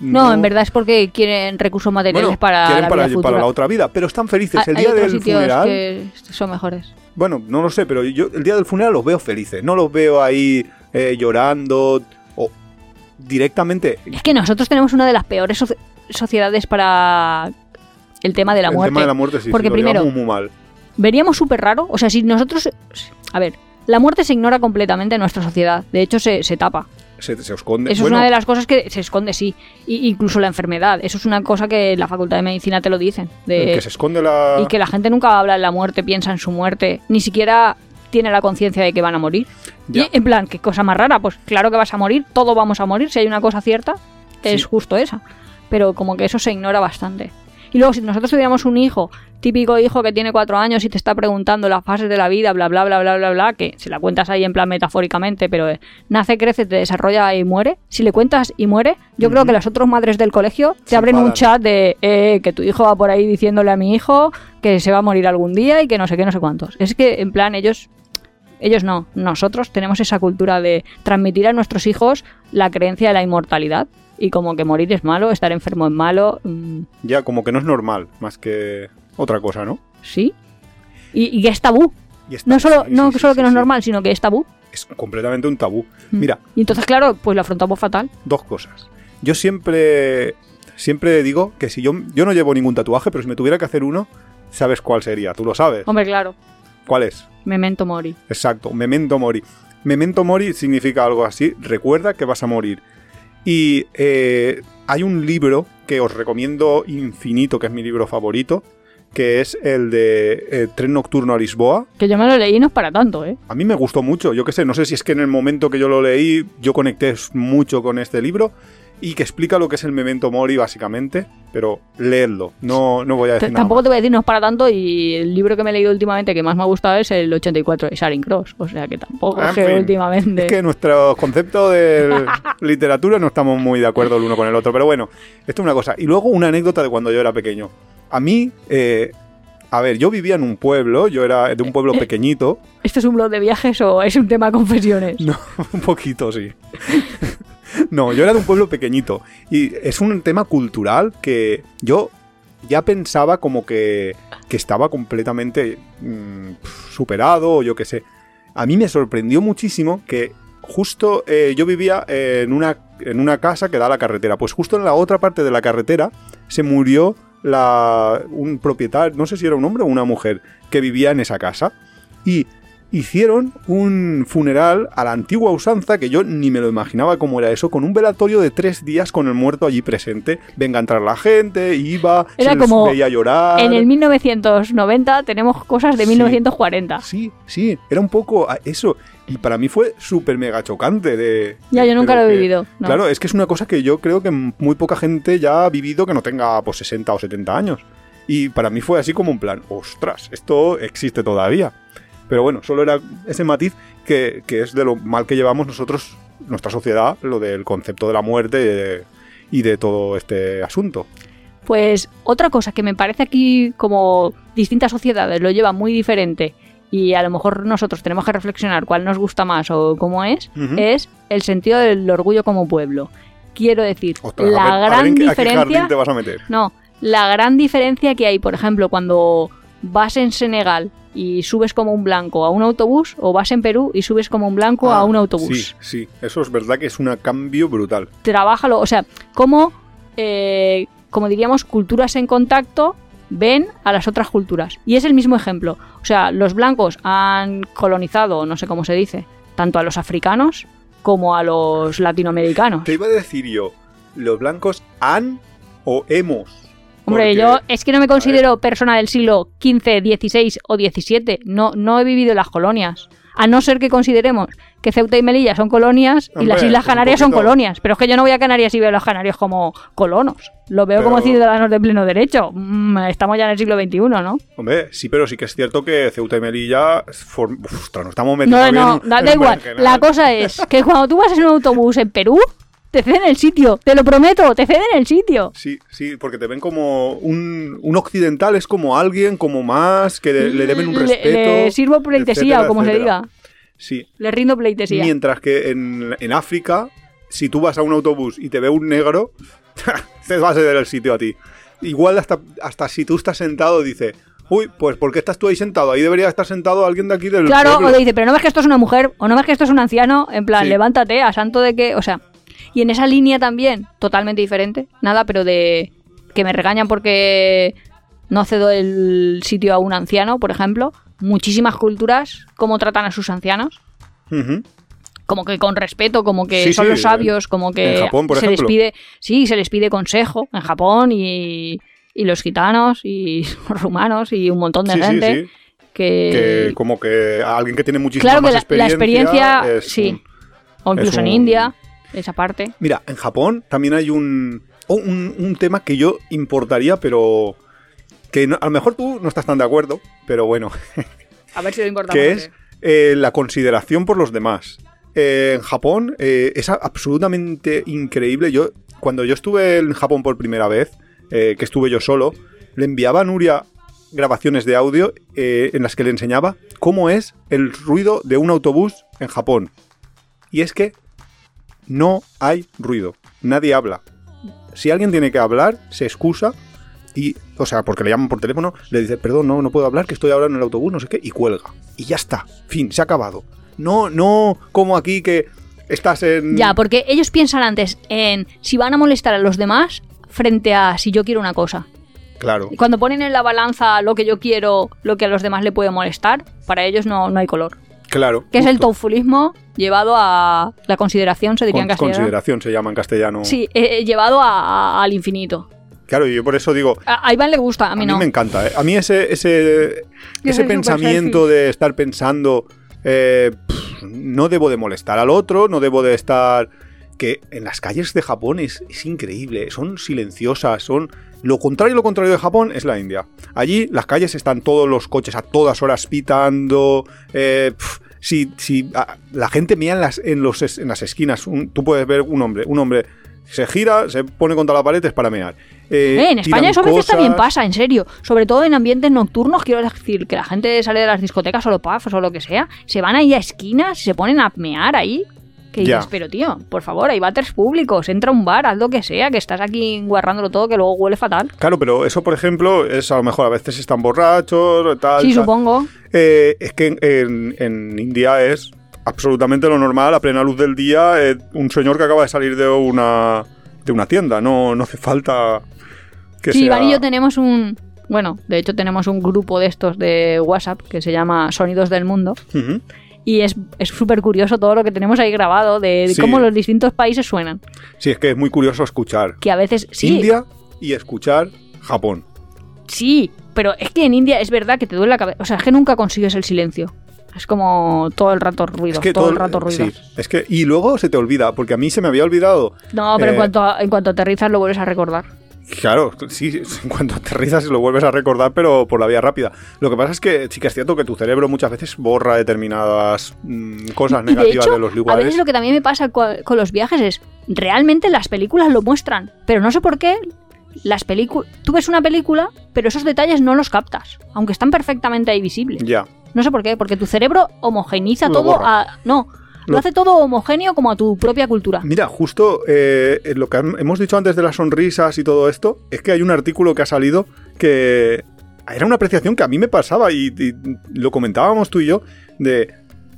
No, en verdad es porque quieren recursos materiales bueno, para quieren la para, vida para futura. la otra vida, pero están felices. El Hay día del funeral, que son mejores. bueno, no lo sé, pero yo el día del funeral los veo felices, no los veo ahí eh, llorando o directamente Es que nosotros tenemos una de las peores soci- sociedades para el tema de la el muerte. tema de la muerte sí, Porque sí, primero- muy mal. Veríamos súper raro. O sea, si nosotros. A ver, la muerte se ignora completamente en nuestra sociedad. De hecho, se, se tapa. Se, se esconde. Eso bueno, es una de las cosas que se esconde, sí. Y, incluso la enfermedad. Eso es una cosa que la facultad de medicina te lo dicen. de- que se esconde la Y que la gente nunca habla de la muerte, piensa en su muerte, ni siquiera tiene la conciencia de que van a morir. Ya. Y en plan, qué cosa más rara, pues claro que vas a morir, todos vamos a morir, si hay una cosa cierta, es justo esa. Pero como que eso se ignora bastante. Y luego, si nosotros tuviéramos un hijo, típico hijo que tiene cuatro años y te está preguntando las fases de la vida, bla, bla, bla, bla, bla, bla, que se la cuentas ahí en plan metafóricamente, pero eh, nace, crece, te desarrolla y muere. Si le cuentas y muere, yo creo que las otras madres del colegio te Se abren un enfadan. chat de eh, que tu hijo va por ahí diciéndole a mi hijo que se va a morir algún día y que no sé qué, no sé cuántos. Es que, en plan, ellos ellos no, nosotros tenemos esa cultura de transmitir a nuestros hijos la creencia de la inmortalidad. Y como que morir es malo, estar enfermo es malo, mm, ya como que no es normal, más que otra cosa, ¿no? sí. Y, y que es tabú. Y No solo, sí, no sí, solo sí, que no es normal, sino que es tabú. Es completamente un tabú. Mm. Mira, Y entonces, claro, pues lo afrontamos fatal. dos cosas. Yo siempre siempre digo que si yo yo no llevo ningún tatuaje, pero si me tuviera que hacer uno, sabes cuál sería, tú lo sabes. Hombre, claro, ¿Cuál es? memento mori. Exacto, memento mori. Memento mori significa algo así, recuerda que vas a morir. Y eh, hay un libro que os recomiendo infinito, que es mi libro favorito, que es el de eh, Tren Nocturno a Lisboa. Que yo me lo leí y no es para tanto, ¿eh? A mí me gustó mucho, yo qué sé, no sé si es que en el momento que yo lo leí yo conecté mucho con este libro y que explica lo que es el memento mori básicamente, pero leedlo, no, no voy a decir T- nada Tampoco más. te voy a decir no es para tanto y el libro que me he leído últimamente que más me ha gustado es el 84 de Sharing Cross. O sea que tampoco En es que fin, últimamente... Es que nuestro concepto de literatura no estamos muy de acuerdo el uno con el otro, pero bueno, esto es una cosa. Y luego una anécdota de cuando yo era pequeño. A mí, eh, a ver, yo vivía en un pueblo, yo era de un pueblo pequeñito, ¿Esto es un blog de viajes o es un tema de confesiones? No, un poquito, sí. No, yo era de un pueblo pequeñito. Y es un tema cultural que yo ya pensaba como que, que estaba completamente mm, superado, o yo qué sé. A mí me sorprendió muchísimo que justo eh, yo vivía en una, en una casa que da a la carretera. Pues justo en la otra parte de la carretera se murió un propietario, no sé si era un hombre o una mujer, que vivía en esa casa. Y hicieron un funeral a la antigua usanza, que yo ni me lo imaginaba cómo era eso, con un velatorio de tres días con el muerto allí presente. Venga a entrar la gente, iba, Era se como veía llorar. En el 1990 tenemos cosas de Sí. 1940. Sí, sí, era un poco eso. Y para mí fue súper mega chocante de... Ya, yo nunca lo he que- vivido, no. Claro, es que es una cosa que yo creo que muy poca gente ya ha vivido que no tenga pues 60 o 70 años. Y para mí fue así como un plan, ostras, esto existe todavía. Pero bueno, solo era ese matiz que, que es de lo mal que llevamos nosotros, nuestra sociedad, lo del concepto de la muerte y de, todo este asunto. Pues otra cosa que me parece aquí como distintas sociedades lo llevan muy diferente y a lo mejor nosotros tenemos que reflexionar cuál nos gusta más o cómo es, es el sentido del orgullo como pueblo. Quiero decir, Ostras, la a ver- a ver gran en a qué diferencia... jardín te vas a meter. No, la gran diferencia que hay, por ejemplo, cuando vas en Senegal y subes como un blanco a un autobús o vas en Perú y subes como un blanco a Ah, un autobús. Sí, sí, eso es verdad que es un cambio brutal. Trabájalo, o sea, cómo, eh, como diríamos, culturas en contacto ven a las otras culturas. Y es el mismo ejemplo. O sea, los blancos han colonizado, no sé cómo se dice, tanto a los africanos como a los latinoamericanos. Te iba a decir yo, ¿los blancos han o hemos? Hombre, Porque- yo es que no me considero persona del siglo XV, XVI o XVII. No, no he vivido en las colonias. A no ser que consideremos que Ceuta y Melilla son colonias y las Islas Canarias son colonias. Pero es que yo no voy a Canarias y veo a los canarios como colonos. Lo veo como ciudadanos de pleno derecho. Mm, estamos ya en el siglo XXI, ¿no? Hombre, sí, pero sí que es cierto que Ceuta y Melilla... form- Ostras, nos estamos metiendo No, no, bien da, igual. La cosa es que cuando tú vas en un autobús en Perú, te ceden el sitio. Te lo prometo, te ceden el sitio. Sí, sí, porque te ven como un, un occidental, es como alguien, como más, que le, le deben un Le- respeto. Le, sirvo pleitesía etcétera, o como se diga. Sí, Le rindo pleitesía. mientras que en, en África, si tú vas a un autobús y te ve un negro, te va a ceder el sitio a ti. Igual hasta, hasta si tú estás sentado, dice, uy, pues ¿por qué estás tú ahí sentado? Ahí debería estar sentado alguien de aquí del Claro, pueblo". o le dice, pero no ves que esto es una mujer, o no ves que esto es un anciano, en plan, Sí. levántate, a santo de que, o sea, y en esa línea también, totalmente diferente, nada, pero de que me regañan porque no cedo el sitio a un anciano, por ejemplo, muchísimas culturas, cómo tratan a sus ancianos, como que con respeto, como que Sí, son sí, los sabios, como que en Japón, por se les pide, sí, se les pide consejo en Japón y, y los gitanos y los rumanos y un montón de Sí, gente. Que como que a alguien que tiene muchísima Claro que más la, la experiencia, experiencia, es sí. o incluso en India, esa parte. Mira, en Japón también hay un, oh, un, un tema que yo importaría, pero que no- a lo mejor tú no estás tan de acuerdo, pero bueno, A ver si lo importa. que es eh, la consideración por los demás. Eh, en Japón eh, es absolutamente increíble. Yo cuando yo estuve en Japón por primera vez, eh, que estuve yo solo, le enviaba a Nuria grabaciones de audio eh, en las que le enseñaba cómo es el ruido de un autobús en Japón. Y es que no hay ruido, nadie habla. Si alguien tiene que hablar, se excusa y, o sea, porque le llaman por teléfono, le dice, perdón, no, no puedo hablar, que estoy ahora en el autobús, no sé qué, y cuelga. Y ya está, fin, se ha acabado. No, no como aquí que estás en... Ya, porque ellos piensan antes en si van a molestar a los demás frente a si yo quiero una cosa. Claro, Y cuando ponen en la balanza lo que yo quiero, lo que a los demás le puede molestar, para ellos no, no hay color. claro. Que es el justo. Llevado a la consideración, se diría en castellano. consideración se llama en castellano. Sí, eh, eh, llevado a- a- al infinito. Claro, y yo por eso digo, A, a Iván le gusta, a a mí mí no. me encanta. ¿eh? A mí ese, ese, ese pensamiento de estar pensando, eh, pff, no debo de molestar al otro, no debo de estar... que en las calles de Japón es, es increíble, son silenciosas, son... Lo contrario, lo contrario de Japón es la India. Allí las calles están todos los coches a todas horas pitando. eh, si, si a- la gente mira en las, en los, en las esquinas, un- tú puedes ver un hombre, un hombre se gira, se pone contra la pared es para mear. Eh, Eh, en España eso a veces también pasa, en serio. Sobre todo en ambientes nocturnos, quiero decir, que la gente sale de las discotecas o los pubs o lo que sea, se van ahí a esquinas y se ponen a mear ahí. Que dices, pero tío, por favor, hay váteres públicos, entra a un bar, haz lo que sea, que estás aquí guarrándolo todo, que luego huele fatal. Claro, pero eso, por ejemplo, es a lo mejor a veces están borrachos, tal. Sí, tal. supongo. Eh, es que en, India es absolutamente lo normal, a plena luz del día, eh, un señor que acaba de salir de una, de una tienda. No, no hace falta que Sí, sea... Iván y yo tenemos un... Bueno, de hecho tenemos un grupo de estos de WhatsApp que se llama Sonidos del Mundo. Y es es súper curioso todo lo que tenemos ahí grabado de, de Sí. cómo los distintos países suenan. Sí, es que es muy curioso escuchar Que a veces sí, India y escuchar Japón. Sí, pero es que en India es verdad que te duele la cabeza. O sea, es que nunca consigues el silencio. Es como todo el rato ruido, es que todo, el rato ruido. Sí, es que y luego se te olvida, porque a mí se me había olvidado. No, pero Eh, en, cuanto a- en cuanto aterrizas lo vuelves a recordar. Claro, sí, en cuanto aterrizas lo vuelves a recordar, pero por la vía rápida. Lo que pasa es que sí que es cierto que tu cerebro muchas veces borra determinadas mm, cosas de negativas hecho, de los a lugares. veces lo que también me pasa con los viajes es, realmente las películas lo muestran, pero no sé por qué las películas... Tú ves una película, pero esos detalles no los captas, aunque están perfectamente ahí visibles. Ya. No sé por qué, porque tu cerebro homogeneiza Lo todo borra. a... No, lo Lo- hace todo homogéneo como a tu propia cultura. Mira, justo eh, lo que han- hemos dicho antes de las sonrisas y todo esto, es que hay un artículo que ha salido que era una apreciación que a mí me pasaba y, y lo comentábamos tú y yo, de...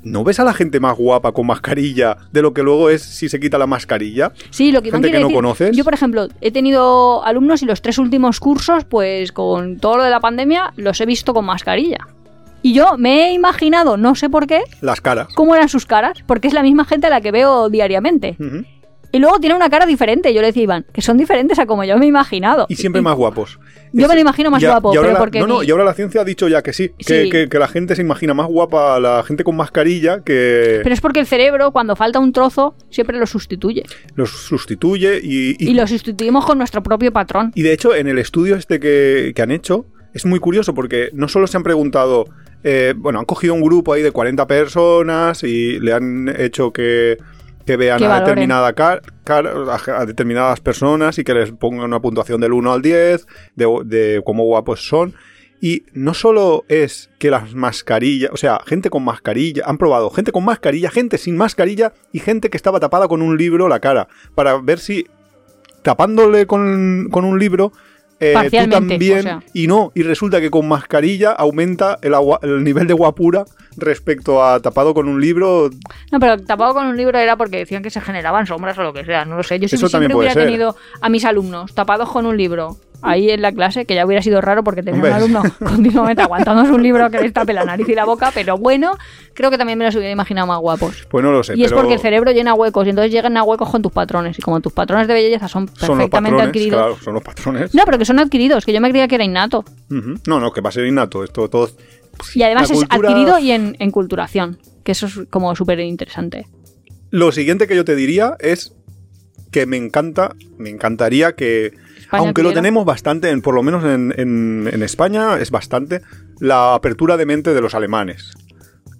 ¿No ves a la gente más guapa con mascarilla de lo que luego es si se quita la mascarilla? Sí, lo que Gente que no conoces. Yo, por ejemplo, he tenido alumnos y los tres últimos cursos, pues con todo lo de la pandemia, los he visto con mascarilla. Y yo me he imaginado, no sé por qué, Las caras. cómo eran sus caras, porque es la misma gente a la que veo diariamente. Y luego tiene una cara diferente. Yo le decía a Iván, que son diferentes a como yo me he imaginado. Y siempre más guapos. Yo me lo imagino más guapo, y ahora pero la- porque No, no, y ahora la ciencia ha dicho ya que sí, que, Sí. que- que la gente se imagina más guapa a la gente con mascarilla que Pero es porque el cerebro, cuando falta un trozo, siempre lo sustituye. los sustituye y, y- Y lo sustituimos con nuestro propio patrón. y de hecho en el estudio este que, que han hecho es muy curioso porque no solo se han preguntado, eh, bueno, han cogido un grupo ahí de 40 personas y le han hecho que, que vean Que a, determinada car- a determinadas personas y que les pongan una puntuación del 1 al 10 de, de cómo guapos son. Y no solo es que las mascarillas, o sea, gente con mascarilla, han probado gente con mascarilla, gente sin mascarilla y gente que estaba tapada con un libro la cara, para ver si tapándole con, con un libro, eh, tú también, o sea. y no, y resulta que con mascarilla aumenta el, agua- el nivel de guapura respecto a tapado con un libro. No, pero tapado con un libro era porque decían que se generaban sombras o lo que sea, no lo sé. Yo Eso siempre, siempre hubiera ser. tenido a mis alumnos tapados con un libro ahí en la clase, que ya hubiera sido raro porque tener un alumno continuamente aguantándose un libro que les tape la nariz y la boca, pero bueno, creo que también me los hubiera imaginado más guapos. Pues no lo sé. Y es pero porque el cerebro llena huecos y entonces llegan a huecos con tus patrones. Y como tus patrones de belleza son perfectamente patrones, adquiridos. claro, son los patrones. No, pero que son adquiridos, que yo me creía que era innato. No, no, que va a ser innato. Esto todo. Y además es adquirido y en, en culturación, que eso es como súper interesante. Lo siguiente que yo te diría es que me encanta, me encantaría que, España aunque lo tenemos bastante, en- por lo menos en, en- en España es bastante, la apertura de mente de los alemanes.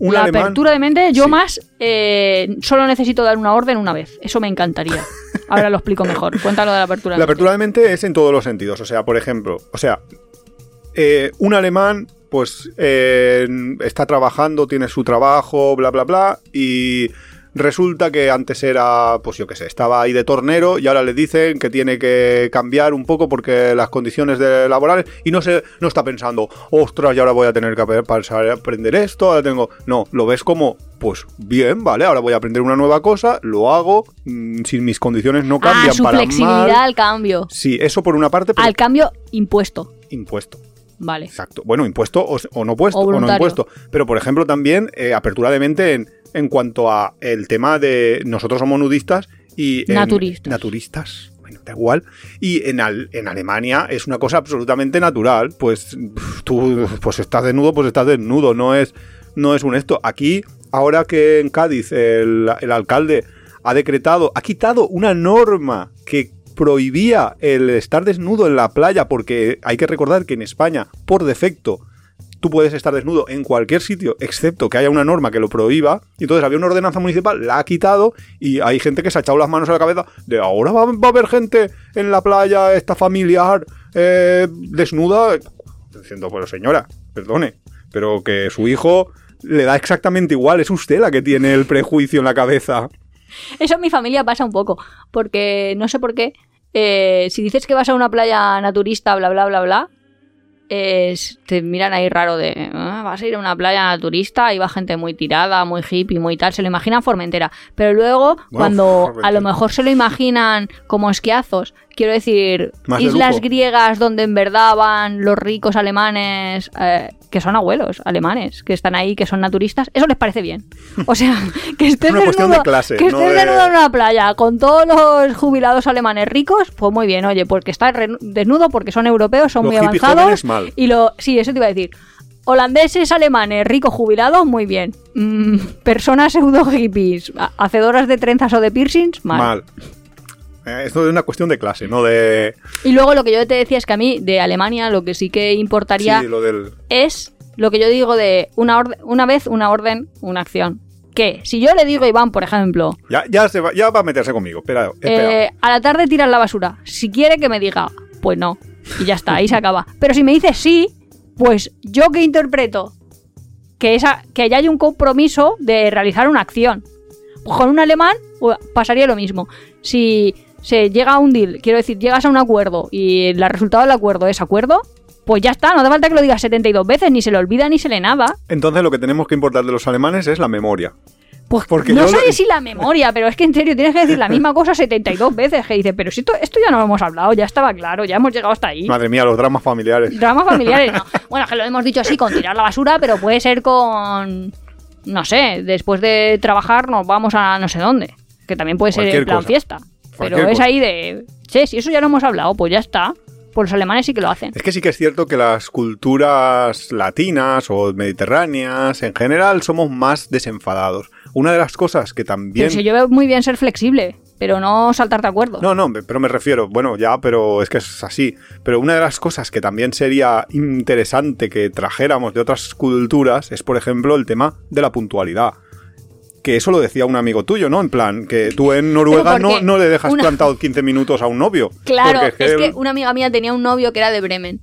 Un la alemán, apertura de mente, yo Sí. más eh, solo necesito dar una orden una vez. Eso me encantaría. Ahora lo explico mejor. Cuéntalo de la apertura. de La mente. apertura de mente es en todos los sentidos. O sea, por ejemplo, o sea, eh, un alemán, pues eh, está trabajando, tiene su trabajo, bla, bla, bla, y resulta que antes era, pues yo qué sé, estaba ahí de tornero y ahora le dicen que tiene que cambiar un poco porque las condiciones de laborales y no se, no está pensando, ostras, y ahora voy a tener que pasar a aprender esto, ahora tengo, no, lo ves como, pues bien, vale, ahora voy a aprender una nueva cosa, lo hago, mm, si mis condiciones no cambian ah, su para flexibilidad mal. al cambio. Sí, eso por una parte, pero Al cambio impuesto. impuesto. Vale. Exacto. Bueno, impuesto o, o no puesto, O o, no impuesto. Pero, por ejemplo, también eh, apertura de mente en, en cuanto a el tema de nosotros somos nudistas y... en- Naturistas. Naturistas. Bueno, da igual. Y en, Al- en Alemania es una cosa absolutamente natural. Pues tú pues estás desnudo, pues estás desnudo. No es, no es un esto. Aquí, ahora que en Cádiz el, el alcalde ha decretado, ha quitado una norma que prohibía el estar desnudo en la playa, porque hay que recordar que en España, por defecto, tú puedes estar desnudo en cualquier sitio, excepto que haya una norma que lo prohíba. Y entonces había una ordenanza municipal, la ha quitado y hay gente que se ha echado las manos a la cabeza de ahora va, a haber gente en la playa, esta familiar, eh, desnuda. Diciendo, bueno, señora, perdone, pero que su hijo le da exactamente igual, es usted la que tiene el prejuicio en la cabeza. Eso en mi familia pasa un poco, porque no sé por qué. eh, si dices que vas a una playa naturista, bla, bla, bla, bla, es- te miran ahí raro de, "Ah, vas a ir a una playa naturista y va gente muy tirada, muy hippie, muy tal, se lo imaginan Formentera. Pero luego, cuando a lo mejor se lo imaginan como esquiazos, quiero decir, Más islas griegas donde en verdad van los ricos alemanes, eh, que son abuelos alemanes, que están ahí, que son naturistas, eso les parece bien. O sea, que estés una cuestión desnudo, de clase, que no estés de- desnudo en una playa con todos los jubilados alemanes ricos, pues muy bien, oye, porque está desnudo porque son europeos, son Los muy avanzados. mal. Y lo, sí, eso te iba a decir. Holandeses, alemanes, ricos, jubilados, muy bien. Mm, personas pseudo hippies, ha- hacedoras de trenzas o de piercings, mal. Mal. Eh, Esto es una cuestión de clase, no de... Y luego lo que yo te decía es que a mí de Alemania lo que sí que importaría Sí, lo del... es lo que yo digo de una, orde- una vez, una orden, una acción. Que si yo le digo a Iván, por ejemplo, Ya, ya, se va, ya va a meterse conmigo. Espera, espera. Eh, a la tarde tiras la basura. Si quiere que me diga, pues no. Y ya está, ahí se acaba. Pero si me dice sí, pues yo que interpreto que, esa, que ya hay un compromiso de realizar una acción. Pues con un alemán pues, pasaría lo mismo. Si se llega a un deal, quiero decir, llegas a un acuerdo y el resultado del acuerdo es acuerdo, pues ya está, no hace falta que lo digas 72 veces, ni se le olvida ni se le nada. Entonces lo que tenemos que importar de los alemanes es la memoria. Pues Porque no sé lo- si la memoria, pero es que en serio tienes que decir la misma cosa 72 veces. Que dices, pero si esto, esto ya no lo hemos hablado, ya estaba claro, ya hemos llegado hasta ahí. Madre mía, los dramas familiares. Dramas familiares, no. Bueno, que lo hemos dicho así con tirar la basura, pero puede ser con. No sé, después de trabajar nos vamos a no sé dónde. Que también puede ser Cualquier en plan cosa. fiesta. Pero es cosa. ahí de. Che, si eso ya lo hemos hablado, pues ya está. Pues los alemanes sí que lo hacen. Es que sí que es cierto que las culturas latinas o mediterráneas en general somos más desenfadados. Una de las cosas que también... Pero si yo veo muy bien ser flexible, pero no saltarte acuerdos. No, no, pero me refiero, bueno, ya, pero es que es así. Pero una de las cosas que también sería interesante que trajéramos de otras culturas es, por ejemplo, el tema de la puntualidad. Que eso lo decía un amigo tuyo, ¿no? En plan, que tú en Noruega no, no le dejas una- plantado 15 minutos a un novio. Claro, es que una amiga mía tenía un novio que era de Bremen,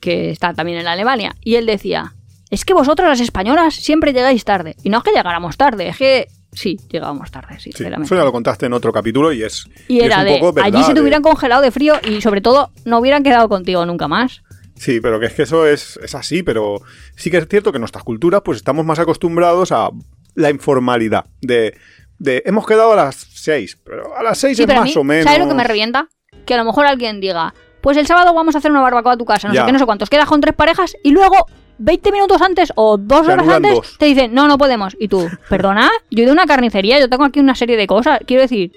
que está también en Alemania, y él decía, es que vosotras las españolas siempre llegáis tarde. Y no es que llegáramos tarde, es que sí, llegábamos tarde, Sí, sinceramente. eso ya lo contaste en otro capítulo y es, y es era un de, poco verdad, allí se te de- hubieran congelado de frío y sobre todo no hubieran quedado contigo nunca más. Sí, pero que es que eso es, es así, pero sí que es cierto que en nuestras culturas pues estamos más acostumbrados a la informalidad. De, de hemos quedado a las 6, pero a las 6 Sí, es más mí, o menos. ¿sabes lo que me revienta? Que a lo mejor alguien diga, pues el sábado vamos a hacer una barbacoa a tu casa, no Ya. sé qué, no sé cuántos, quedas con tres parejas y luego 20 minutos antes o dos Se horas antes dos. te dicen, no, no podemos. Y tú, perdona, yo he ido a una carnicería, yo tengo aquí una serie de cosas, quiero decir,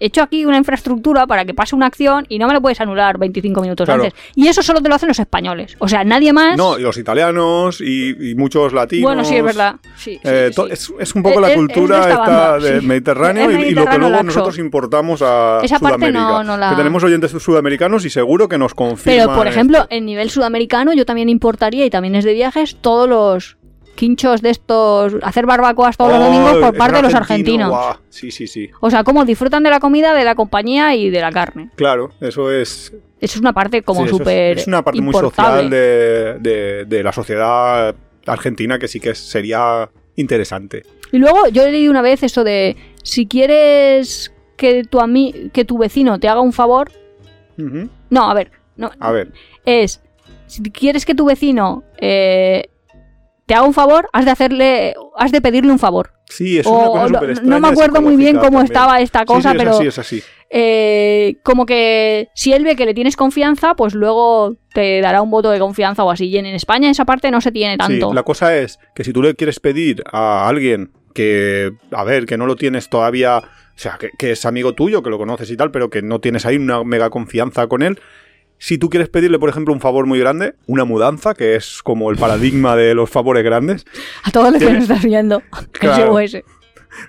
he hecho aquí una infraestructura para que pase una acción y no me lo puedes anular 25 minutos Claro. antes. Y eso solo te lo hacen los españoles. O sea, nadie más... No, y los italianos y, y muchos latinos. bueno, sí, es verdad. Sí, sí, Eh, sí. Es, es un poco Es- la es cultura esta banda, de. Mediterráneo y- y, lo que luego nosotros importamos a Esa parte no- no la- Que tenemos oyentes sudamericanos y seguro que nos confirman. Pero, por esto. ejemplo, en nivel sudamericano yo también importaría, y también es de viajes, todos los quinchos de estos, hacer barbacoas todos los domingos por parte de los argentino, argentinos. Sí, sí, sí. O sea, cómo disfrutan de la comida, de la compañía y de la carne. Claro, eso es, Eso es una parte como Sí, eso es- súper Es, una parte muy social de, de- de la sociedad argentina que sí que sería interesante. Y luego yo leído una vez eso de si quieres que tu ami que tu vecino te haga un favor, no, a ver, no, A ver, es si quieres que tu vecino eh, te haga un favor, has de hacerle, has de pedirle un favor. sí, es O- una cosa no- súper no extraña me acuerdo muy bien cómo también. estaba esta Sí, cosa, sí, es pero así, es así. eh, como que si él ve que le tienes confianza, pues luego te dará un voto de confianza o así. Y en España esa parte no se tiene tanto. Sí, la cosa es que si tú le quieres pedir a alguien que, a ver, que no lo tienes todavía, o sea, que, que es amigo tuyo, que lo conoces y tal, pero que no tienes ahí una mega confianza con él, si tú quieres pedirle, por ejemplo, un favor muy grande, una mudanza, que es como el paradigma de los favores grandes, A todos los que nos estás viendo. Claro.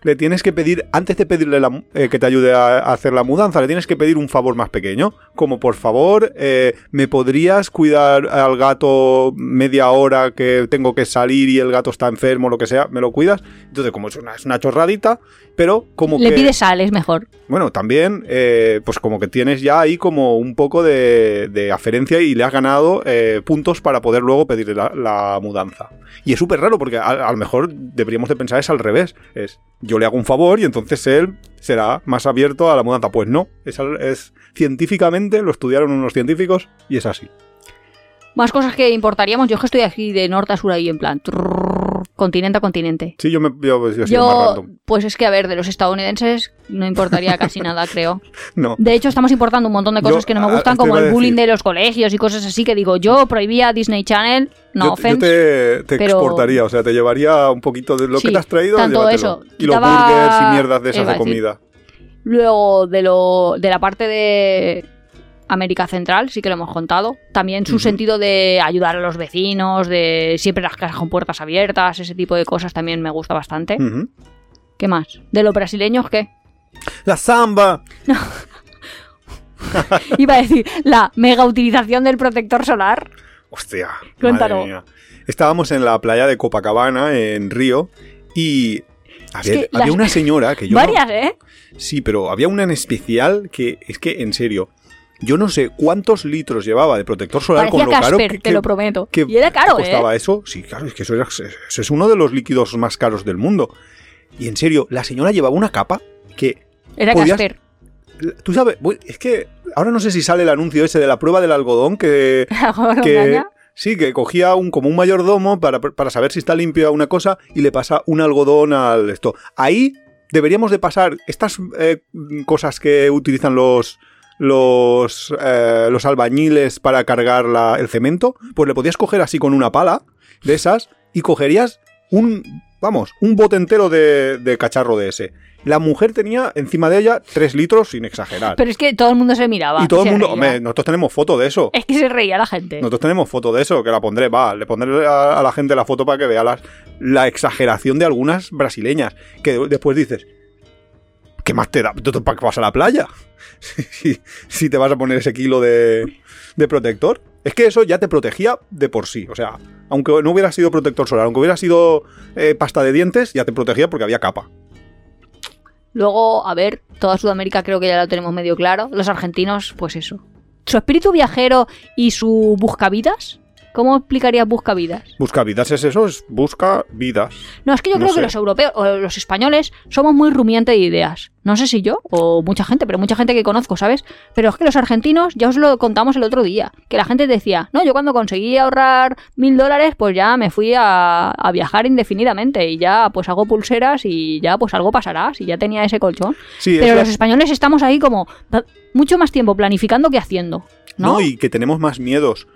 Le tienes que pedir, antes de pedirle la- eh, que te ayude a, a hacer la mudanza, le tienes que pedir un favor más pequeño, como por favor, eh, ¿me podrías cuidar al gato media hora que tengo que salir y el gato está enfermo, lo que sea, ¿me lo cuidas? Entonces, como es una, es una chorradita, pero como Le que... pides sal, es mejor. Bueno, también, eh, pues como que tienes ya ahí como un poco de, de aferencia y le has ganado puntos para poder luego pedirle la, la mudanza. Y es súper raro porque a, lo mejor deberíamos de pensar es al revés. Es yo le hago un favor y entonces él será más abierto a la mudanza. Pues no, es, es científicamente, lo estudiaron unos científicos y es así. Más cosas que importaríamos. Yo es que estoy aquí de norte a sur ahí en plan. continente a continente. Sí, yo me yo, más random. pues es que a ver, de los estadounidenses no importaría casi nada, creo. No. De hecho, estamos importando un montón de cosas Yo, que no me gustan, como el bullying de los colegios y cosas así, que digo, yo prohibía Disney Channel, no yo, offense. te, te pero- exportaría, o sea, te llevaría un poquito de lo Sí, que te has traído. tanto eso, Y los burgers y mierdas de esas de comida. Luego, de, lo, de la parte de América Central, sí que lo hemos contado. También su sentido de ayudar a los vecinos, de siempre las casas con puertas abiertas, ese tipo de cosas también me gusta bastante. ¿Qué más? ¿De los brasileños qué? La samba. Iba a decir, la mega utilización del protector solar. Hostia. Mía. Estábamos en la playa de Copacabana, en Río, y había, que había las- una señora que yo... no- Varias, ¿eh? Sí, pero había una en especial que es que, en serio, yo no sé cuántos litros llevaba de protector solar Parecía con lo caro Casper, que, te que- lo prometo. que- y era caro, que costaba ¿eh? eso. Sí, claro, es que eso, era- eso es uno de los líquidos más caros del mundo. Y en serio, la señora llevaba una capa que Era podías- Casper. Tú sabes, es que ahora no sé si sale el anuncio ese de la prueba del algodón que, ¿Algo que sí, que cogía un como un mayordomo para, para saber si está limpia una cosa y le pasa un algodón al esto. Ahí deberíamos de pasar estas eh, cosas que utilizan los los eh, los albañiles para cargar la- el cemento, pues le podías coger así con una pala de esas y cogerías un vamos un bote entero de, de cacharro de ese. La mujer tenía encima de ella tres litros sin exagerar. Pero es que todo el mundo se miraba. y todo el mundo, hombre, nosotros tenemos foto de eso. Es que se reía la gente. Nosotros tenemos foto de eso, que la pondré, va, le pondré a, a la gente la foto para que vea las- la exageración de algunas brasileñas, que de- después dices, ¿qué más te da? ¿Tú ¿Para qué vas a la playa? Si, si te vas a poner ese kilo de, de protector. Es que eso ya te protegía de por sí, o sea, aunque no hubiera sido protector solar, aunque hubiera sido eh, pasta de dientes, ya te protegía porque había capa. Luego, a ver, toda Sudamérica creo que ya lo tenemos medio claro. Los argentinos, pues eso. Su espíritu viajero y su buscavidas. ¿Cómo explicarías buscavidas? Busca vidas es eso, es busca vidas. No, es que yo No creo sé. que los europeos o los españoles somos muy rumiantes de ideas. No sé si yo o mucha gente, pero mucha gente que conozco, ¿sabes? Pero es que los argentinos, ya os lo contamos el otro día, que la gente decía, no, yo cuando conseguí ahorrar mil dólares, pues ya me fui a, a viajar indefinidamente y ya pues hago pulseras y ya pues algo pasará, si ya tenía ese colchón. Sí, Pero es los españoles estamos ahí como mucho más tiempo planificando que haciendo. ¿no? No, y que tenemos más miedos.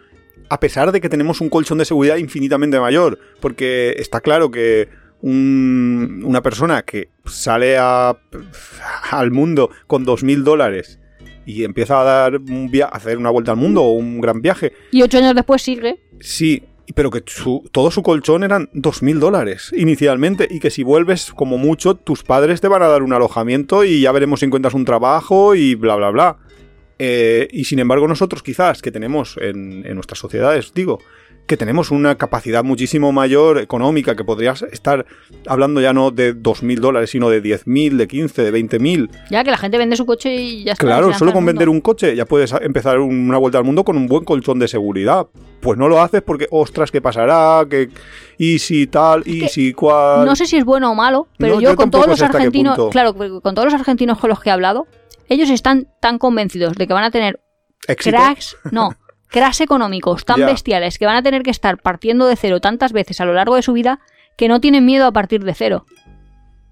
A pesar de que tenemos un colchón de seguridad infinitamente mayor. Porque está claro que un- una persona que sale a- al mundo con 2.000 dólares y empieza a dar un via- hacer una vuelta al mundo o un gran viaje, Y ocho años después sigue. sí, pero que su- todo su colchón eran 2.000 dólares inicialmente y que si vuelves como mucho, tus padres te van a dar un alojamiento y ya veremos si encuentras un trabajo y bla, bla, bla. Eh, y sin embargo nosotros quizás que tenemos en, en nuestras sociedades, digo, que tenemos una capacidad muchísimo mayor económica, que podrías estar hablando ya no de 2.000 dólares, sino de 10.000, de 15, de 20.000. Ya que la gente vende su coche y ya está. Claro, solo con vender un coche ya puedes empezar una vuelta al mundo con un buen colchón de seguridad. Pues no lo haces porque, ostras, ¿qué pasará? que ¿Y si tal? ¿Y que si cual? No sé si es bueno o malo, pero No, yo, yo con todos los argentinos, claro, con todos los argentinos con los que he hablado, ellos están tan convencidos de que van a tener Éxito. cracks, no, cracks económicos tan bestiales que van a tener que estar partiendo de cero tantas veces a lo largo de su vida que no tienen miedo a partir de cero.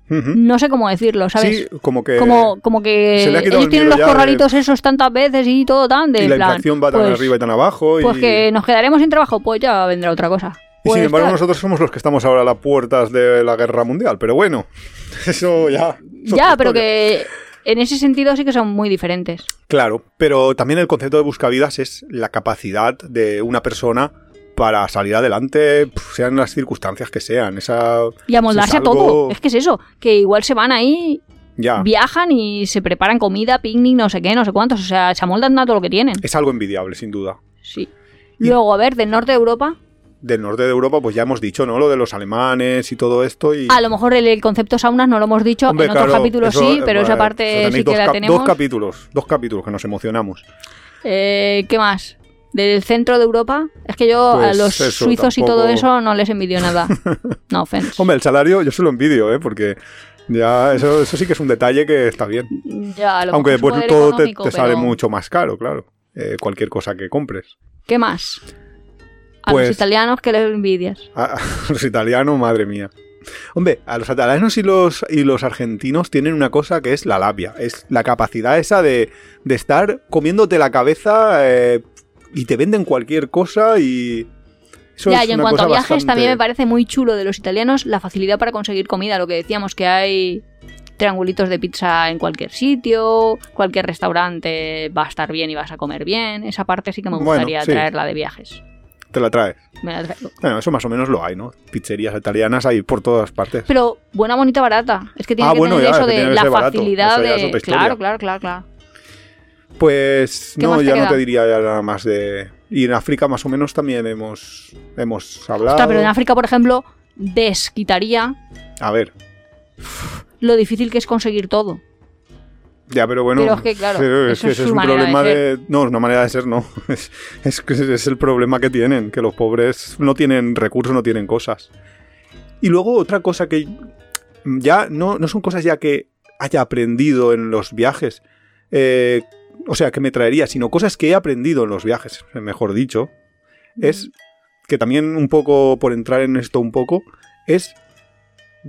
No sé cómo decirlo, ¿sabes? Sí, como que... como, como que se le ha quitado ellos el tienen los de- corralitos esos tantas veces y todo tan de y la plan, inflación va tan pues, arriba y tan abajo. pues y... que nos quedaremos sin trabajo, pues ya vendrá otra cosa. y Pues sin embargo tal. nosotros somos los que estamos ahora a las puertas de la guerra mundial. Pero bueno, eso ya... Ya, pero historia. que en ese sentido sí que son muy diferentes. Claro, pero también el concepto de buscavidas es la capacidad de una persona para salir adelante, sean las circunstancias que sean. Esa, Y amoldarse es a todo. algo- Es que es eso, que igual se van ahí, Ya, viajan y se preparan comida, picnic, no sé qué, no sé cuántos. O sea, se amoldan a todo lo que tienen. es algo envidiable, sin duda. Sí. Y- Luego, a ver, del norte de Europa, Del norte de Europa, pues ya hemos dicho, ¿no? Lo de los alemanes y todo esto. Y... a lo mejor el, el concepto saunas no lo hemos dicho, Hombre, en otros claro, capítulos eso, sí, eh, pero esa pues, parte sí que la tenemos. Dos capítulos, dos capítulos que nos emocionamos. Eh, ¿Qué más? Del centro de Europa. Es que yo a Pues los suizos y todo eso no les envidio nada. No offense. Hombre, el salario yo se lo envidio, ¿eh? Porque ya eso, eso sí que es un detalle que está bien. Ya, Aunque mejor después todo te, sale mucho más caro, claro. eh, cualquier cosa que compres. ¿Qué más? A Pues- los italianos que les envidias. A, a los italianos, madre mía. Hombre, a los italianos y los, y los argentinos tienen una cosa que es la labia. Es la capacidad esa de, de estar comiéndote la cabeza eh, y te venden cualquier cosa y... Eso ya, es y en cuanto a viajes, bastante- también me parece muy chulo de los italianos la facilidad para conseguir comida. Lo que decíamos, que hay triangulitos de pizza en cualquier sitio, cualquier restaurante va a estar bien y vas a comer bien. Esa parte sí que me Bueno, gustaría sí. traerla de viajes. Te la traes. Me la traigo. Bueno, eso más o menos lo hay, ¿no? Pizzerías italianas hay por todas partes. Pero buena, bonita, barata. Es que tiene Ah, que bueno, tener ya, eso de la facilidad de. Claro, claro, claro, claro. Pues ¿Qué no, ya no te diría ya nada más de... Y en África más o menos también hemos, hemos hablado. Ostras, pero en África, por ejemplo, desquitaría A ver, lo difícil que es conseguir todo. Ya, pero bueno... Pero es que, claro, pero es eso que es ese su un de problema ser. de... No, es una manera de ser, no. Es, es que es el problema que tienen, que los pobres no tienen recursos, no tienen cosas. Y luego otra cosa que ya no, no son cosas ya que haya aprendido en los viajes, eh, o sea, que me traería, sino cosas que he aprendido en los viajes, mejor dicho, es que también un poco, por entrar en esto un poco, es...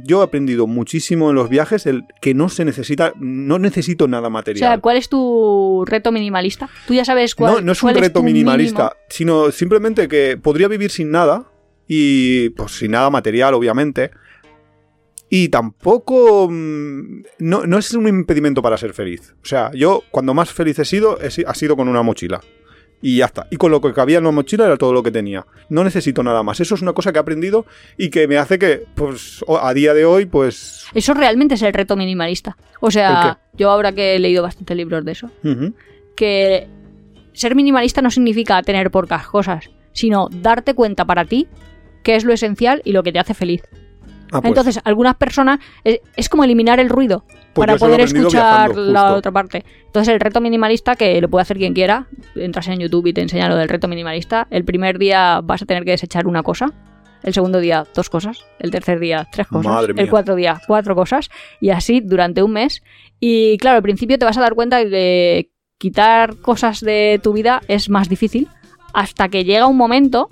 Yo he aprendido muchísimo en los viajes el que no se necesita, no necesito nada O material. sea, ¿cuál es tu reto minimalista? Tú ya sabes cuál No, no es un reto minimalista, mínimo. sino simplemente que podría vivir sin nada y pues sin nada material, obviamente. Y tampoco mm, no, no es un impedimento para ser feliz. O sea, yo cuando más feliz he sido, he ha sido con una mochila. Y ya está. Y con lo que cabía en la mochila era todo lo que tenía. No necesito nada más. Eso es una cosa que he aprendido y que me hace que, pues, a día de hoy, pues... Eso realmente es el reto minimalista. O ¿El sea, yo ahora que he leído bastantes libros de eso, que ser minimalista no significa tener pocas cosas, sino darte cuenta para ti qué es lo esencial y lo que te hace feliz. Ah, pues, Entonces, algunas personas es, es como eliminar el ruido Pues para poder escuchar viajando, la otra parte. Entonces, el reto minimalista, que lo puede hacer quien quiera, entras en YouTube y te enseña lo del reto minimalista. El primer día vas a tener que desechar una cosa, el segundo día dos cosas, el tercer día tres cosas, Madre mía. el cuarto día cuatro cosas, y así durante un mes. Y claro, al principio te vas a dar cuenta de que quitar cosas de tu vida es más difícil hasta que llega un momento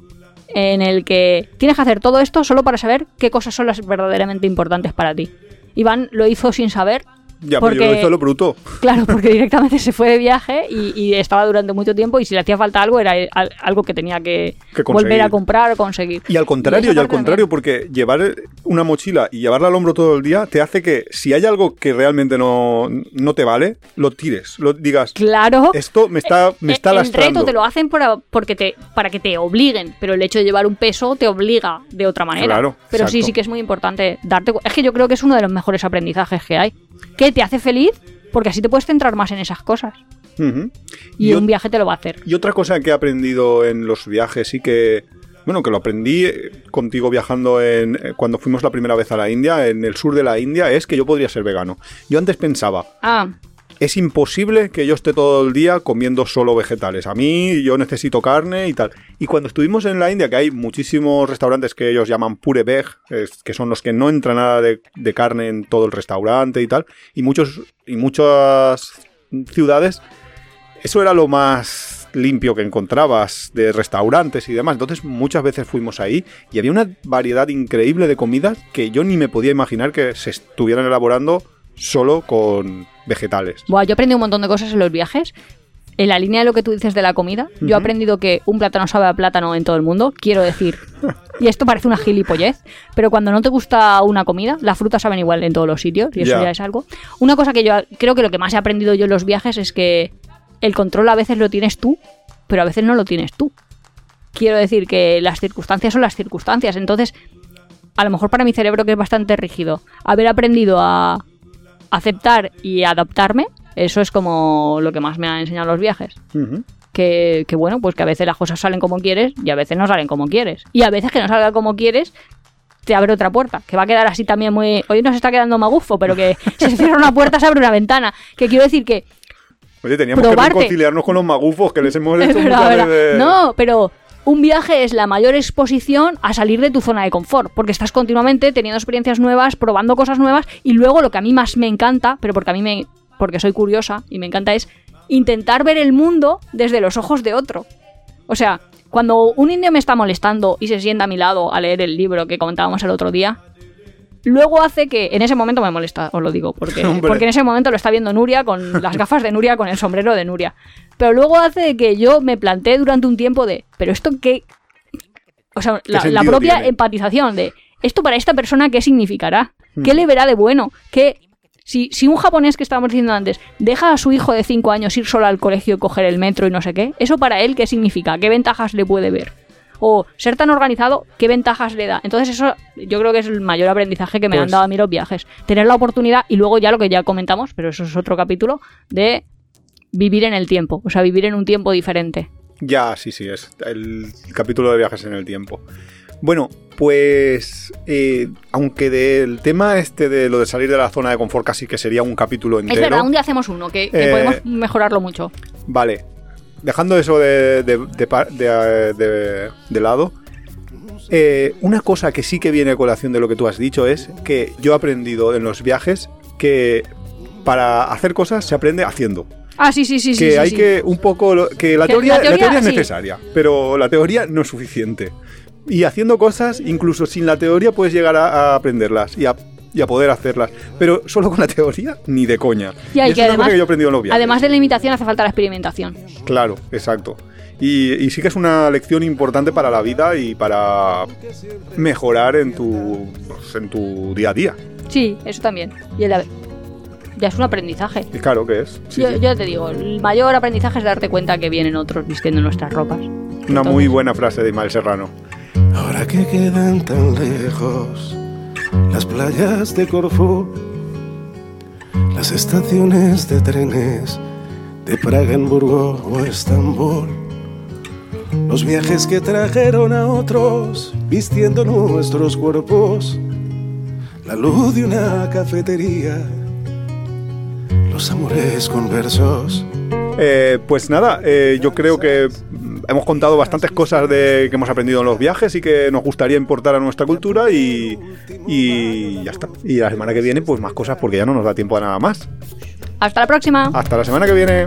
en el que tienes que hacer todo esto solo para saber qué cosas son las verdaderamente importantes para ti. Iván lo hizo sin saber, ya, pero yo porque- lo lo bruto. claro, porque directamente se fue de viaje y, y estaba durante mucho tiempo y si le hacía falta algo era al- algo que tenía que, Que volver a comprar o conseguir. Y al contrario, Y al contrario, porque llevar una mochila y llevarla al hombro todo el día te hace que si hay algo que realmente no, no te vale, lo tires, lo digas, Claro. esto me está, me está el lastrando. reto te lo hacen para, porque te, para que te obliguen, pero el hecho de llevar un peso te obliga de otra manera. Claro, pero sí, exacto. sí que es muy importante darte Es que yo creo que es uno de los mejores aprendizajes que hay. Que te hace feliz porque así te puedes centrar más en esas cosas. Y, Y un viaje te lo va a hacer. Y otra cosa que he aprendido en los viajes y que, bueno, que lo aprendí eh, contigo viajando en, eh, cuando fuimos la primera vez a la India, en el sur de la India, es que yo podría ser vegano. Yo antes pensaba, Ah, es imposible que yo esté todo el día comiendo solo vegetales. A mí yo necesito carne y tal. Y cuando estuvimos en la India, que hay muchísimos restaurantes que ellos llaman pure veg, que son los que no entra nada de, de carne en todo el restaurante y tal, y muchos y muchas ciudades, eso era lo más limpio que encontrabas de restaurantes y demás. Entonces muchas veces fuimos ahí y había una variedad increíble de comidas que yo ni me podía imaginar que se estuvieran elaborando solo con vegetales. Buah, yo aprendí un montón de cosas en los viajes. En la línea de lo que tú dices de la comida, yo he aprendido que un plátano sabe a plátano en todo el mundo. Quiero decir, y esto parece una gilipollez, pero cuando no te gusta una comida, las frutas saben igual en todos los sitios, y eso ya es algo. Una cosa que yo creo que lo que más he aprendido yo en los viajes es que el control a veces lo tienes tú, pero a veces no lo tienes tú. quiero decir que las circunstancias son las circunstancias. Entonces, a lo mejor para mi cerebro, que es bastante rígido, haber aprendido a aceptar y adaptarme, eso es como lo que más me han enseñado los viajes. Que, que bueno, pues que a veces las cosas salen como quieres y a veces no salen como quieres. Y a veces que no salga como quieres, te abre otra puerta, que va a quedar así también muy... Hoy nos está quedando magufo, pero que si se cierra una puerta se abre una ventana. Que quiero decir que Oye, teníamos Probarte. que reconciliarnos con los magufos que les hemos hecho verdad, verdad. No, pero un viaje es la mayor exposición a salir de tu zona de confort, porque estás continuamente teniendo experiencias nuevas, probando cosas nuevas y luego lo que a mí más me encanta, pero porque a mí me porque soy curiosa y me encanta es intentar ver el mundo desde los ojos de otro. O sea, cuando un indio me está molestando y se sienta a mi lado a leer el libro que comentábamos el otro día, luego hace que en ese momento me molesta, os lo digo, porque, Hombre. porque en ese momento lo está viendo Nuria con las gafas de Nuria, con el sombrero de Nuria. Pero luego hace que yo me plantee durante un tiempo de, pero esto qué... O sea, la, propia tiene? empatización de, ¿esto para esta persona qué significará? ¿Qué Hmm. le verá de bueno? ¿Qué... Si, si un japonés que estábamos diciendo antes deja a su hijo de 5 años ir solo al colegio y coger el metro y no sé qué, ¿eso para él qué significa? ¿Qué ventajas le puede ver? O ser tan organizado, ¿qué ventajas le da? Entonces eso yo creo que es el mayor aprendizaje que me Pues- han dado a mí los viajes. Tener la oportunidad y luego ya lo que ya comentamos, pero eso es otro capítulo, de vivir en el tiempo, o sea, vivir en un tiempo diferente. Ya, sí, sí, es el capítulo de viajes en el tiempo. Bueno, pues eh, aunque del tema este de lo de salir de la zona de confort casi que sería un capítulo entero. Es verdad, un día hacemos uno, que, que Eh, podemos mejorarlo mucho. Vale, dejando eso de, de, de de, lado, eh, una cosa que sí que viene a colación de lo que tú has dicho es que yo he aprendido en los viajes que para hacer cosas se aprende haciendo. Ah, sí, sí, sí, sí. que sí, hay sí. que un poco lo- que la teoría, la la teoría, es sí. necesaria, pero la teoría no es suficiente. Y haciendo cosas, incluso sin la teoría, puedes llegar a, a aprenderlas y a, y a poder hacerlas. Pero solo con la teoría, ni de coña. Y hay que es una además- cosa que yo he aprendido en los viajes. Además de la imitación, hace falta la experimentación. Claro, exacto. Y, y sí que es una lección importante para la vida y para mejorar en tu, pues, en tu día a día. Sí, eso también. Y el ya es un aprendizaje. Y claro que es. Sí, yo, sí. yo te digo, el mayor aprendizaje es darte cuenta que vienen otros vistiendo nuestras ropas. Una muy buena frase de Ismael Serrano. Ahora que quedan tan lejos las playas de Corfú, las estaciones de trenes de Praga, Hamburgo o Estambul, los viajes que trajeron a otros vistiendo nuestros cuerpos, la luz de una cafetería, los amores conversos. Eh, pues nada, eh, yo creo que hemos contado bastantes cosas de que hemos aprendido en los viajes y que nos gustaría importar a nuestra cultura y, y ya está. Y la semana que viene, pues más cosas porque ya no nos da tiempo a nada más. Hasta la próxima. Hasta la semana que viene.